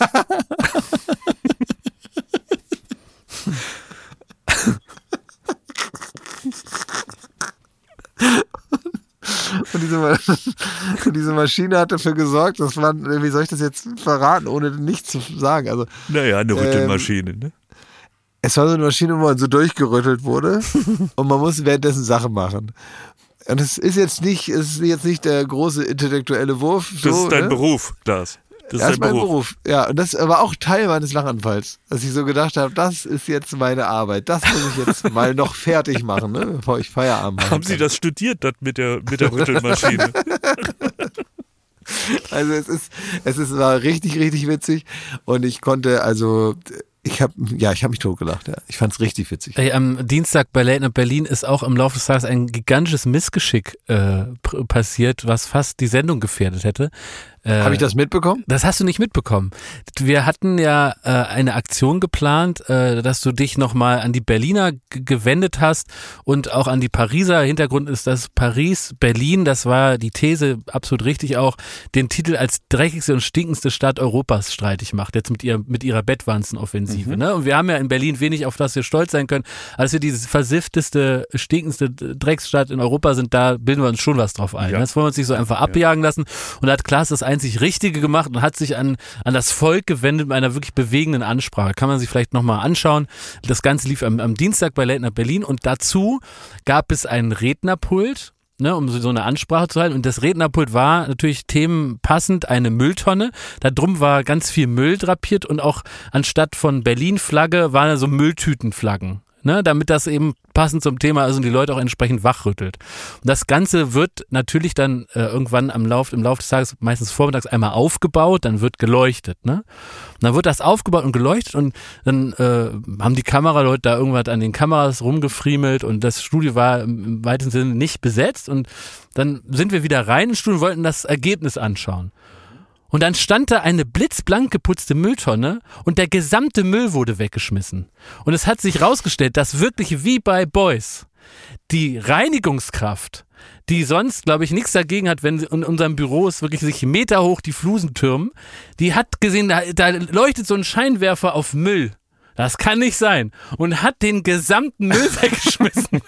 Und diese, [LAUGHS] diese Maschine hat dafür gesorgt, dass man, äh, wie soll ich das jetzt verraten, ohne nichts zu sagen? Also, Naja, eine Rüttelmaschine. Ne? Es war so eine Maschine, wo man so durchgerüttelt wurde [LAUGHS] und man muss währenddessen Sachen machen. Und es ist jetzt nicht, es ist jetzt nicht der große intellektuelle Wurf. Das so, ist dein ne? Beruf, Glas. Das Das ist mein Beruf. Beruf. Ja, und das war auch Teil meines Lachanfalls, dass ich so gedacht habe, das ist jetzt meine Arbeit. Das muss ich jetzt [LAUGHS] mal noch fertig machen, ne, bevor ich Feierabend mache. Haben Sie das studiert, das mit der, mit der Rüttelmaschine? [LAUGHS] Also es ist, es ist, war richtig, richtig witzig und ich konnte, also ich habe, ja, ich habe mich totgelacht. Ja. Ich fand es richtig witzig. Ey, am Dienstag bei Late Night Berlin ist auch im Laufe des Tages ein gigantisches Missgeschick äh, passiert, was fast die Sendung gefährdet hätte. Äh, Habe ich das mitbekommen? Das hast du nicht mitbekommen. Wir hatten ja äh, eine Aktion geplant, äh, dass du dich nochmal an die Berliner gewendet hast und auch an die Pariser. Hintergrund ist, dass Paris, Berlin, das war die These absolut richtig auch, den Titel als dreckigste und stinkendste Stadt Europas streitig macht. Jetzt mit, ihr, mit ihrer Bettwanzenoffensive. Ne? Und wir haben ja in Berlin wenig, auf das wir stolz sein können. Als wir diese versiffteste, stinkendste Drecksstadt in Europa sind, da bilden wir uns schon was drauf ein. Ja. Das wollen wir uns nicht so einfach abjagen lassen. Und da hat Klaas das einzig Richtige gemacht und hat sich an, an das Volk gewendet mit einer wirklich bewegenden Ansprache. Kann man sich vielleicht nochmal anschauen. Das Ganze lief am, am Dienstag bei Late Berlin und dazu gab es ein Rednerpult. Ne, um so so eine Ansprache zu halten. Und das Rednerpult war natürlich themenpassend eine Mülltonne. Da drum war ganz viel Müll drapiert und auch anstatt von Berlin-Flagge waren da so Mülltütenflaggen. Ne, damit das eben passend zum Thema ist und die Leute auch entsprechend wachrüttelt. Und das Ganze wird natürlich dann äh, irgendwann am Lauf, im Laufe des Tages, meistens vormittags einmal aufgebaut, dann wird geleuchtet. Ne? Und dann wird das aufgebaut und geleuchtet und dann äh, haben die Kameraleute da irgendwas an den Kameras rumgefriemelt und das Studio war im, weitesten Sinne nicht besetzt und dann sind wir wieder rein ins Studio und wollten das Ergebnis anschauen. Und dann stand da eine blitzblank geputzte Mülltonne und der gesamte Müll wurde weggeschmissen. Und es hat sich rausgestellt, dass wirklich wie bei Boys die Reinigungskraft, die sonst, glaube ich, nichts dagegen hat, wenn sie in unserem Büro ist wirklich sich Meter hoch die Flusen türmen, die hat gesehen, da, da leuchtet so ein Scheinwerfer auf Müll. Das kann nicht sein. Und hat den gesamten Müll [LAUGHS] weggeschmissen.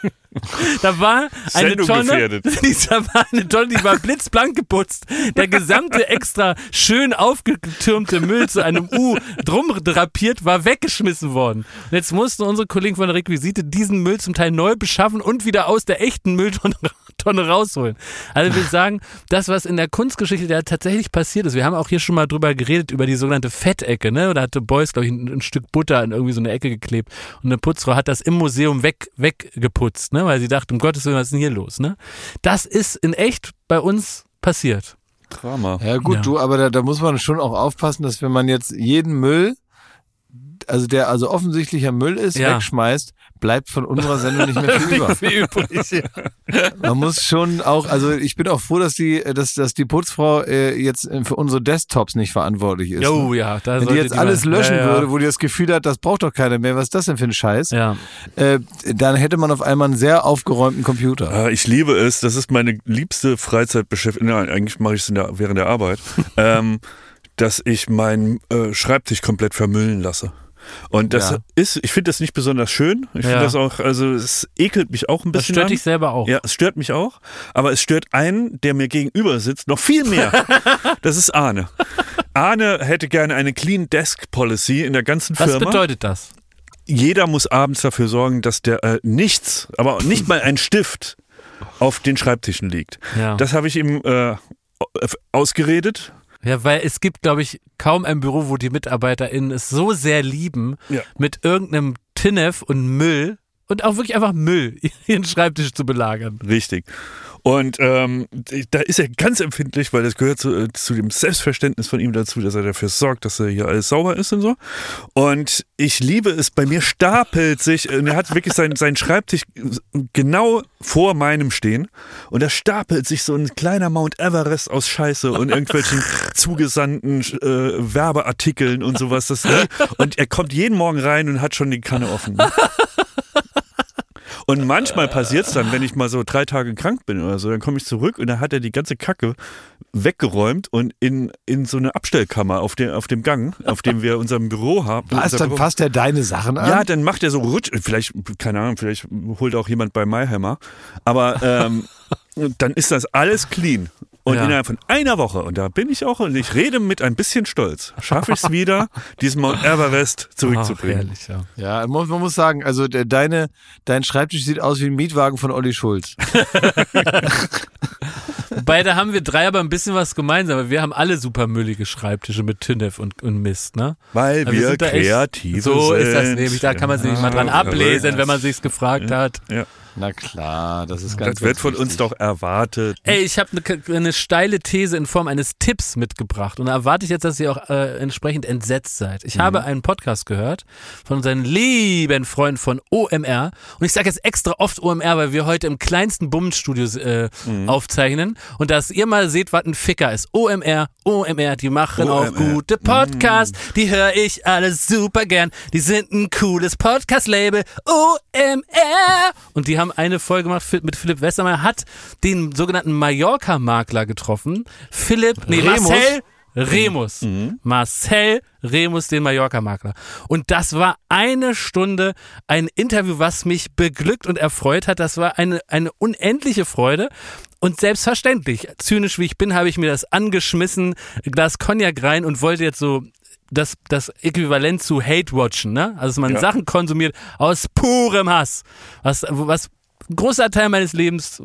Da war eine Sendung Tonne, gefährdet. [LAUGHS] da war eine Tonne, die war blitzblank geputzt. Der gesamte extra schön aufgetürmte Müll zu einem U drum drapiert war weggeschmissen worden. Und jetzt mussten unsere Kollegen von der Requisite diesen Müll zum Teil neu beschaffen und wieder aus der echten Mülltonne Tonne rausholen. Also wir sagen, das, was in der Kunstgeschichte ja tatsächlich passiert ist, wir haben auch hier schon mal drüber geredet, über die sogenannte Fettecke, ne? Da hatte Beuys, glaube ich, ein, ein Stück Butter in irgendwie so eine Ecke geklebt und eine Putzfrau hat das im Museum weg, weggeputzt, ne? Weil sie dachte, um Gottes Willen, was ist denn hier los, ne? Das ist in echt bei uns passiert. Drama. Ja gut, Ja. du, aber da, da muss man schon auch aufpassen, dass wenn man jetzt jeden Müll, also der also offensichtlicher Müll ist, Ja. wegschmeißt, bleibt von unserer Sendung nicht mehr [LAUGHS] viel über. Viel übrig, ja. Man muss schon auch, also ich bin auch froh, dass die, dass, dass die Putzfrau äh, jetzt für unsere Desktops nicht verantwortlich ist. Jo, ne? ja, da Wenn die jetzt alles mal- löschen ja, ja. würde, wo die das Gefühl hat, das braucht doch keiner mehr, was ist das denn für ein Scheiß? Ja. Äh, dann hätte man auf einmal einen sehr aufgeräumten Computer. Ah, Ich liebe es, das ist meine liebste Freizeitbeschäftigung, Nein, eigentlich mache ich es während der Arbeit, [LAUGHS] ähm, dass ich meinen äh, Schreibtisch komplett vermüllen lasse. Und das Ja. ist, ich finde das nicht besonders schön. Ich Ja. finde das auch, also es ekelt mich auch ein Das bisschen stört an. dich selber auch. Ja, es stört mich auch, aber es stört einen, der mir gegenüber sitzt, noch viel mehr. [LAUGHS] das ist Arne. Arne hätte gerne eine Clean Desk Policy in der ganzen Was Firma. bedeutet das? Jeder muss abends dafür sorgen, dass der äh, nichts, aber nicht mal ein Stift auf den Schreibtischen liegt. Ja. Das habe ich ihm äh, ausgeredet. Ja, weil es gibt, glaube ich, kaum ein Büro, wo die MitarbeiterInnen es so sehr lieben, Ja. mit irgendeinem Tinnef und Müll und auch wirklich einfach Müll [LAUGHS] ihren Schreibtisch zu belagern. Richtig. Und ähm, da ist er ganz empfindlich, weil das gehört zu, äh, zu dem Selbstverständnis von ihm dazu, dass er dafür sorgt, dass er hier alles sauber ist und so. Und ich liebe es, bei mir stapelt sich, und er hat wirklich seinen, seinen Schreibtisch genau vor meinem stehen. Und da stapelt sich so ein kleiner Mount Everest aus Scheiße und irgendwelchen [LAUGHS] zugesandten äh, Werbeartikeln und sowas. Das, und er kommt jeden Morgen rein und hat schon die Kanne offen. Und manchmal passiert es dann, wenn ich mal so drei Tage krank bin oder so, dann komme ich zurück und dann hat er die ganze Kacke weggeräumt und in, in so eine Abstellkammer auf, der, auf dem Gang, auf dem wir unser Büro haben. Was, dann Büro- fasst er deine Sachen an? ja, dann macht er so Rutsch, vielleicht, keine Ahnung, vielleicht holt auch jemand bei MyHammer, aber ähm, [LAUGHS] dann ist das alles clean. Und Ja. innerhalb von einer Woche, und da bin ich auch, und ich rede mit ein bisschen Stolz, schaffe ich es wieder, diesen Mount Everest Ach, zurückzubringen. herrlich, ja. Ja, man, muss sagen, also der, deine, dein Schreibtisch sieht aus wie ein Mietwagen von Olli Schulz. [LAUGHS] Wobei, da haben wir drei aber ein bisschen was gemeinsam, weil wir haben alle super müllige Schreibtische mit Tinnef und, und Mist, ne? Weil Also wir echt- kreativ sind. So ist das nämlich, da kann man sich nicht mal dran Ja, ablesen, wenn man sich's gefragt hat. Ja, Na klar, das ist ganz das wird ganz von uns wichtig. doch erwartet. Ey, ich habe eine, eine steile These in Form eines Tipps mitgebracht und da erwarte ich jetzt, dass ihr auch äh, entsprechend entsetzt seid. Ich habe einen Podcast gehört von unseren lieben Freunden von OMR und ich sage jetzt extra oft OMR, weil wir heute im kleinsten Bummenstudio äh, aufzeichnen und dass ihr mal seht, was ein Ficker ist. OMR, OMR, die machen auch OMR. gute Podcasts, die höre ich alle super gern. Die sind ein cooles Podcast-Label, OMR. Und die haben eine Folge gemacht mit Philipp Westermeier, hat den sogenannten Mallorca-Makler getroffen. Philipp, nee, Remus? Marcel Remus. Marcel Remus, den Mallorca-Makler. Und das war eine Stunde ein Interview, was mich beglückt und erfreut hat. Das war eine, eine unendliche Freude. Und selbstverständlich, zynisch wie ich bin, habe ich mir das angeschmissen, Glas Cognac rein und wollte jetzt so das, das Äquivalent zu Hate-Watchen, ne? Also, dass man Ja. Sachen konsumiert aus purem Hass. Was, was ein großer Teil meines Lebens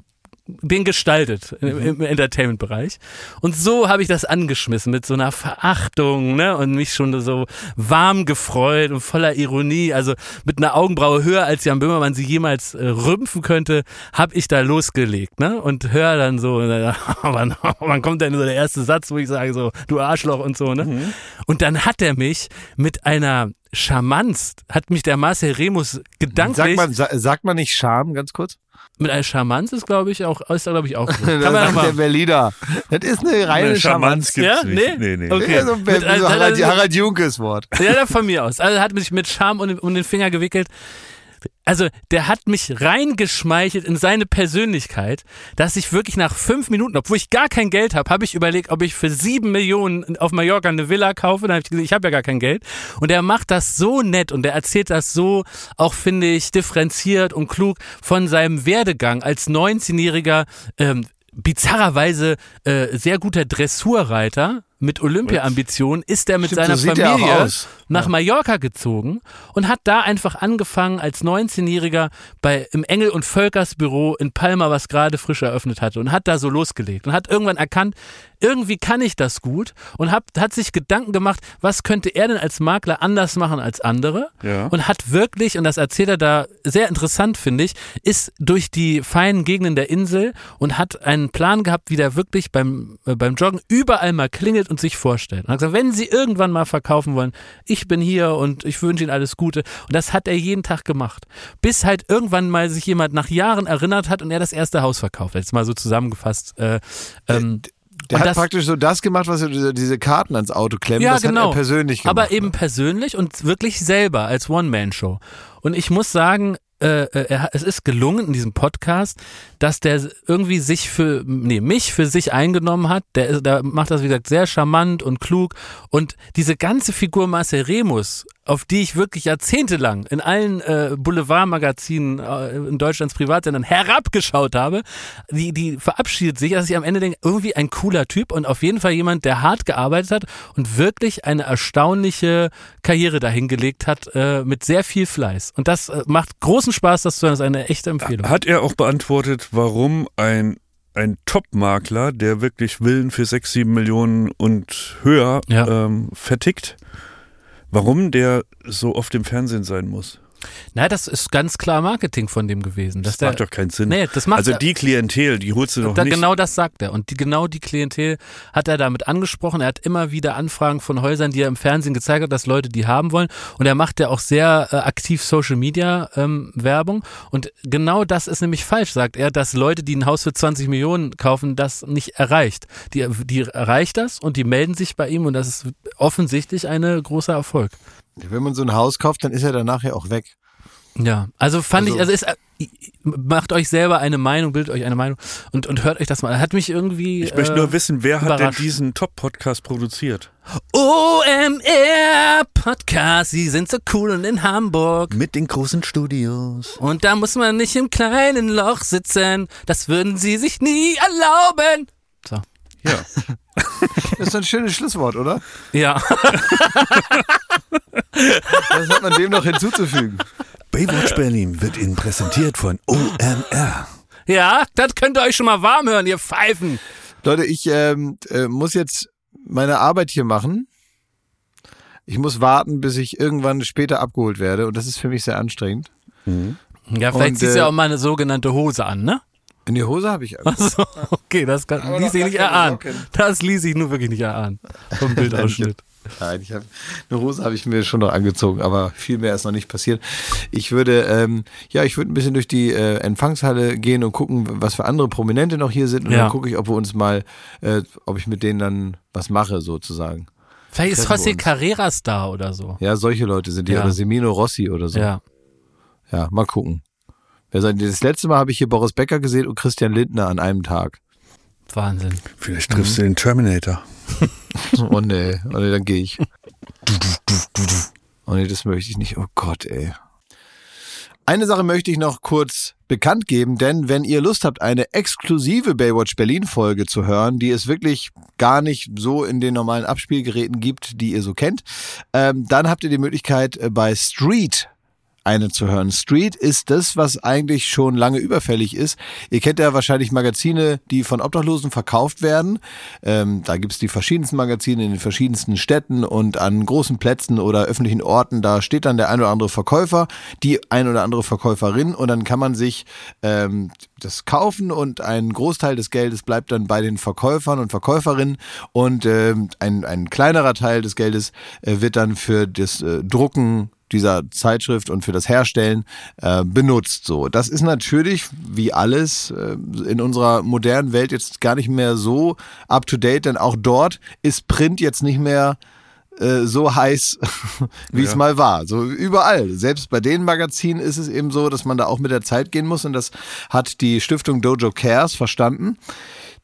den gestaltet im, im Entertainment-Bereich. Und so habe ich das angeschmissen mit so einer Verachtung, ne? Und mich schon so warm gefreut und voller Ironie, also mit einer Augenbraue höher als Jan Böhmermann sie jemals äh, rümpfen könnte, habe ich da losgelegt, ne? Und höre dann so, äh, [LAUGHS] wann, wann kommt denn so der erste Satz, wo ich sage so, du Arschloch und so, ne? Und dann hat er mich mit einer Charmanz, hat mich der Marcel Remus gedanklich Sagt man, sa sagt man nicht Scham, ganz kurz? Mit einer Charmanz ist, glaube ich, auch, ist da, glaube ich, auch so. Da [LAUGHS] Kann man sagt der mal. Berliner. Das ist eine reine Eine Charmanz Charmanz. gibt's Ja? nicht. Nee? Nee, nee. Okay. Ja, so, Mit so Harald, also- Harald Junkes Wort. Ja, von mir aus. Also hat mich mit Charme um, um den Finger gewickelt. Also der hat mich reingeschmeichelt in seine Persönlichkeit, dass ich wirklich nach fünf Minuten, obwohl ich gar kein Geld habe, habe ich überlegt, ob ich für sieben Millionen auf Mallorca eine Villa kaufe. Dann habe ich gesagt, ich habe ja gar kein Geld. Und er macht das so nett und er erzählt das so, auch finde ich, differenziert und klug von seinem Werdegang als 19-jähriger ähm, bizarrerweise äh, sehr guter Dressurreiter mit Olympia-Ambitionen ist er mit Stimmt, seiner so Familie nach Mallorca gezogen und hat da einfach angefangen als 19-Jähriger bei im Engel und Völkers Büro in Palma, was gerade frisch eröffnet hatte und hat da so losgelegt und hat irgendwann erkannt, irgendwie kann ich das gut und hab, hat sich Gedanken gemacht, was könnte er denn als Makler anders machen als andere Ja. und hat wirklich, und das erzählt er da sehr interessant, finde ich, ist durch die feinen Gegenden der Insel und hat einen Plan gehabt, wie der wirklich beim, äh, beim Joggen überall mal klingelt und sich vorstellt. Und hat gesagt, wenn Sie irgendwann mal verkaufen wollen, ich bin hier und ich wünsche Ihnen alles Gute. Und das hat er jeden Tag gemacht. Bis halt irgendwann mal sich jemand nach Jahren erinnert hat und er das erste Haus verkauft. Jetzt mal so zusammengefasst. Äh, ähm, Der Und hat das- praktisch so das gemacht, was er diese, diese Karten ans Auto klemmt. Ja, das genau. hat er persönlich gemacht. Aber eben persönlich und wirklich selber als One-Man-Show. Und ich muss sagen, äh, äh, er, es ist gelungen in diesem Podcast, dass der irgendwie sich für, nee, mich für sich eingenommen hat. Der, der macht das, wie gesagt, sehr charmant und klug. Und diese ganze Figur Marcel Remus, auf die ich wirklich jahrzehntelang in allen äh, Boulevardmagazinen äh, in Deutschlands Privatsendern herabgeschaut habe, die, die verabschiedet sich, dass ich am Ende denke, irgendwie ein cooler Typ und auf jeden Fall jemand, der hart gearbeitet hat und wirklich eine erstaunliche Karriere dahingelegt hat äh, mit sehr viel Fleiß. Und das äh, macht großen Spaß, das zu hören. Das ist eine echte Empfehlung. Hat er auch beantwortet, warum ein, ein Top-Makler, der wirklich Willen für 6, 7 Millionen und höher Ja. ähm, vertickt, warum der so oft im Fernsehen sein muss? Na, das ist ganz klar Marketing von dem gewesen. Das der, macht doch keinen Sinn. Nee, das macht also die Klientel, die holst du doch da, nicht. Genau das sagt er. Und die, genau die Klientel hat er damit angesprochen. Er hat immer wieder Anfragen von Häusern, die er im Fernsehen gezeigt hat, dass Leute die haben wollen. Und er macht ja auch sehr äh, aktiv Social Media ähm, Werbung. Und genau das ist nämlich falsch, sagt er, dass Leute, die ein Haus für 20 Millionen kaufen, das nicht erreicht. Die, die erreicht das und die melden sich bei ihm und das ist offensichtlich ein großer Erfolg. Wenn man so ein Haus kauft, dann ist er danach ja auch weg. Ja, also fand Also- ich, also ist, äh, macht euch selber eine Meinung, bildet euch eine Meinung und, und hört euch das mal. an. Hat mich irgendwie. ich möchte äh, nur wissen, wer hat denn überrascht. diesen Top-Podcast produziert? OMR Podcast, sie sind so cool und in Hamburg. Mit den großen Studios. Und da muss man nicht im kleinen Loch sitzen. Das würden sie sich nie erlauben. So. Ja. [LAUGHS] Das ist ein schönes Schlusswort, oder? Ja. [LAUGHS] Was hat man dem noch hinzuzufügen? Baywatch Berlin wird Ihnen präsentiert von OMR. Ja, das könnt ihr euch schon mal warm hören, ihr Pfeifen. Leute, ich ähm, äh, muss jetzt meine Arbeit hier machen. Ich muss warten, bis ich irgendwann später abgeholt werde. Und das ist für mich sehr anstrengend. Ja, vielleicht Und, ziehst du ja äh, auch mal eine sogenannte Hose an, ne? In die Hose habe ich. [LAUGHS] So, okay, das kann, Aber ließ ich nicht erahnen. Das ließ ich nur wirklich nicht erahnen. Vom [LAUGHS] Bildausschnitt. Nein, ich hab, eine Hose habe ich mir schon noch angezogen, aber viel mehr ist noch nicht passiert. Ich würde, ähm, ja, ich würde ein bisschen durch die äh, Empfangshalle gehen und gucken, was für andere Prominente noch hier sind. Und Ja. dann gucke ich, ob wir uns mal, äh, ob ich mit denen dann was mache, sozusagen. Vielleicht ist José. Carreras da oder so. Ja, solche Leute sind die. Ja. Oder Semino Rossi oder so. Ja. Ja, mal gucken. Das letzte Mal habe ich hier Boris Becker gesehen und Christian Lindner an einem Tag. Wahnsinn. Vielleicht triffst du den Terminator. [LAUGHS] Oh nee, oh nee, dann gehe ich. [LAUGHS] Oh nee, das möchte ich nicht. Oh Gott, ey. Eine Sache möchte ich noch kurz bekannt geben, denn wenn ihr Lust habt, eine exklusive Baywatch Berlin Folge zu hören, die es wirklich gar nicht so in den normalen Abspielgeräten gibt, die ihr so kennt, ähm, dann habt ihr die Möglichkeit äh, bei Street eine zu hören. Street ist das, was eigentlich schon lange überfällig ist. Ihr kennt ja wahrscheinlich Magazine, die von Obdachlosen verkauft werden. Ähm, da gibt's die verschiedensten Magazine in den verschiedensten Städten und an großen Plätzen oder öffentlichen Orten. Da steht dann der ein oder andere Verkäufer, die ein oder andere Verkäuferin und dann kann man sich ähm, das kaufen und ein Großteil des Geldes bleibt dann bei den Verkäufern und Verkäuferinnen und ähm, ein, ein kleinerer Teil des Geldes äh, wird dann für das äh, Drucken dieser Zeitschrift und für das Herstellen äh, benutzt. So, das ist natürlich wie alles äh, in unserer modernen Welt jetzt gar nicht mehr so up to date, denn auch dort ist Print jetzt nicht mehr äh, so heiß, [LAUGHS] wie es Ja. mal war. So überall. Selbst bei den Magazinen ist es eben so, dass man da auch mit der Zeit gehen muss. Und das hat die Stiftung Dojo Cares verstanden.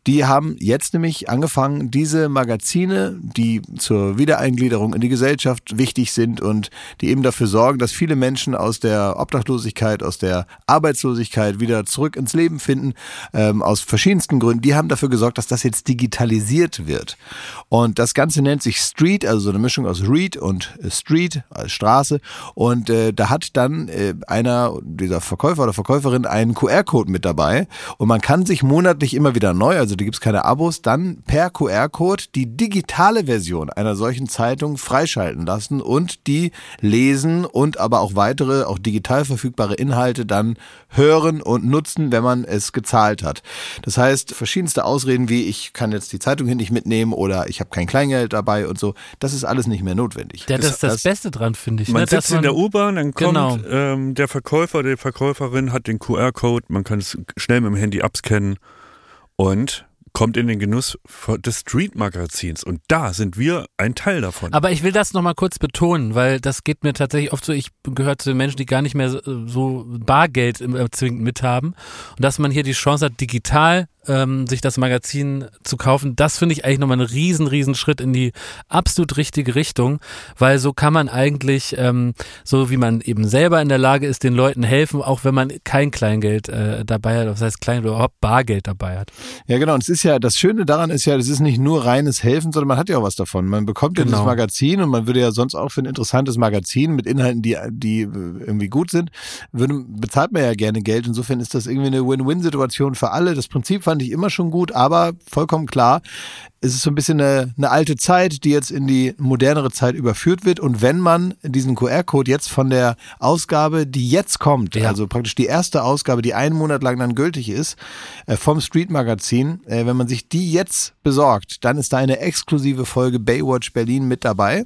Die haben jetzt nämlich angefangen, diese Magazine, die zur Wiedereingliederung in die Gesellschaft wichtig sind und die eben dafür sorgen, dass viele Menschen aus der Obdachlosigkeit, aus der Arbeitslosigkeit wieder zurück ins Leben finden, ähm, aus verschiedensten Gründen, die haben dafür gesorgt, dass das jetzt digitalisiert wird. Und das Ganze nennt sich Street, also so eine Mischung aus Read und Street als Straße. Und äh, da hat dann äh, einer dieser Verkäufer oder Verkäuferin einen QR-Code mit dabei. Und man kann sich monatlich immer wieder neu, also da gibt's keine Abos, dann per QR-Code die digitale Version einer solchen Zeitung freischalten lassen und die lesen und aber auch weitere, auch digital verfügbare Inhalte dann hören und nutzen, wenn man es gezahlt hat. Das heißt, verschiedenste Ausreden wie ich kann jetzt die Zeitung hier nicht mitnehmen oder ich habe kein Kleingeld dabei und so, das ist alles nicht mehr notwendig. Ja, das ist das Beste dran, finde ich. Man ne? dass sitzt in der U-Bahn, dann kommt Genau. ähm, der Verkäufer, die Verkäuferin hat den QR-Code, man kann es schnell mit dem Handy abscannen und kommt in den Genuss des Street-Magazins. Und da sind wir ein Teil davon. Aber ich will das nochmal kurz betonen, weil das geht mir tatsächlich oft so, ich gehöre zu den Menschen, die gar nicht mehr so- Bargeld äh, zwingend mithaben. Und dass man hier die Chance hat, digital ähm, sich das Magazin zu kaufen, das finde ich eigentlich nochmal einen riesen, riesen Schritt in die absolut richtige Richtung, weil so kann man eigentlich, ähm, so wie man eben selber in der Lage ist, den Leuten helfen, auch wenn man kein Kleingeld äh, dabei hat, das heißt Kleingeld oder überhaupt Bargeld dabei hat. Ja, genau. Und es ist ja, das Schöne daran ist ja, es ist nicht nur reines Helfen, sondern man hat ja auch was davon. Man bekommt ja Genau. dieses Magazin und man würde ja sonst auch für ein interessantes Magazin mit Inhalten, die, die irgendwie gut sind, würde, bezahlt man ja gerne Geld. Insofern ist das irgendwie eine Win-Win-Situation für alle. Das Prinzip fand ich immer schon gut, aber vollkommen klar, es ist so ein bisschen eine, eine alte Zeit, die jetzt in die modernere Zeit überführt wird. Und wenn man diesen QR-Code jetzt von der Ausgabe, die jetzt kommt, Ja. also praktisch die erste Ausgabe, die einen Monat lang dann gültig ist, äh, vom Street Magazin, äh, wenn man sich die jetzt besorgt, dann ist da eine exklusive Folge Baywatch Berlin mit dabei.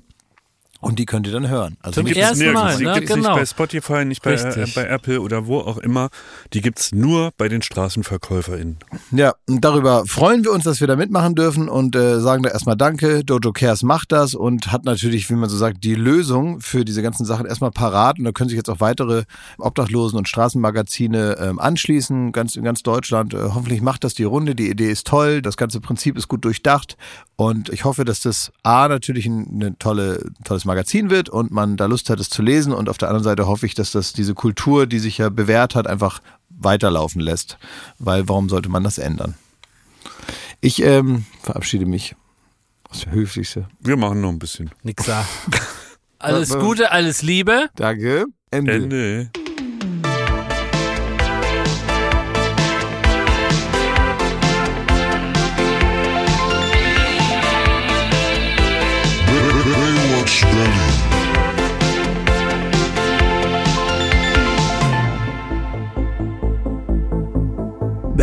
Und die könnt ihr dann hören. Also Zum nicht- gibt es ersten nirgends. Mal, die ne? gibt es Genau. nicht bei Spotify, nicht bei, äh, bei Apple oder wo auch immer. Die gibt es nur bei den StraßenverkäuferInnen. Ja, und darüber freuen wir uns, dass wir da mitmachen dürfen und äh, sagen da erstmal Danke. Dojo Cares macht das und hat natürlich, wie man so sagt, die Lösung für diese ganzen Sachen erstmal parat. Und da können sich jetzt auch weitere Obdachlosen- und Straßenmagazine ähm, anschließen, ganz in ganz Deutschland. Äh, hoffentlich macht das die Runde. Die Idee ist toll, das ganze Prinzip ist gut durchdacht und ich hoffe, dass das A natürlich ein eine tolle, tolles Magazin wird und man da Lust hat, es zu lesen. Und auf der anderen Seite hoffe ich, dass das diese Kultur, die sich ja bewährt hat, einfach weiterlaufen lässt. Weil warum sollte man das ändern? Ich ähm, verabschiede mich. Das höflichste. Wir machen noch ein bisschen. Nix sagen. [LAUGHS] Alles Gute, alles Liebe. Danke. Ende. Ende.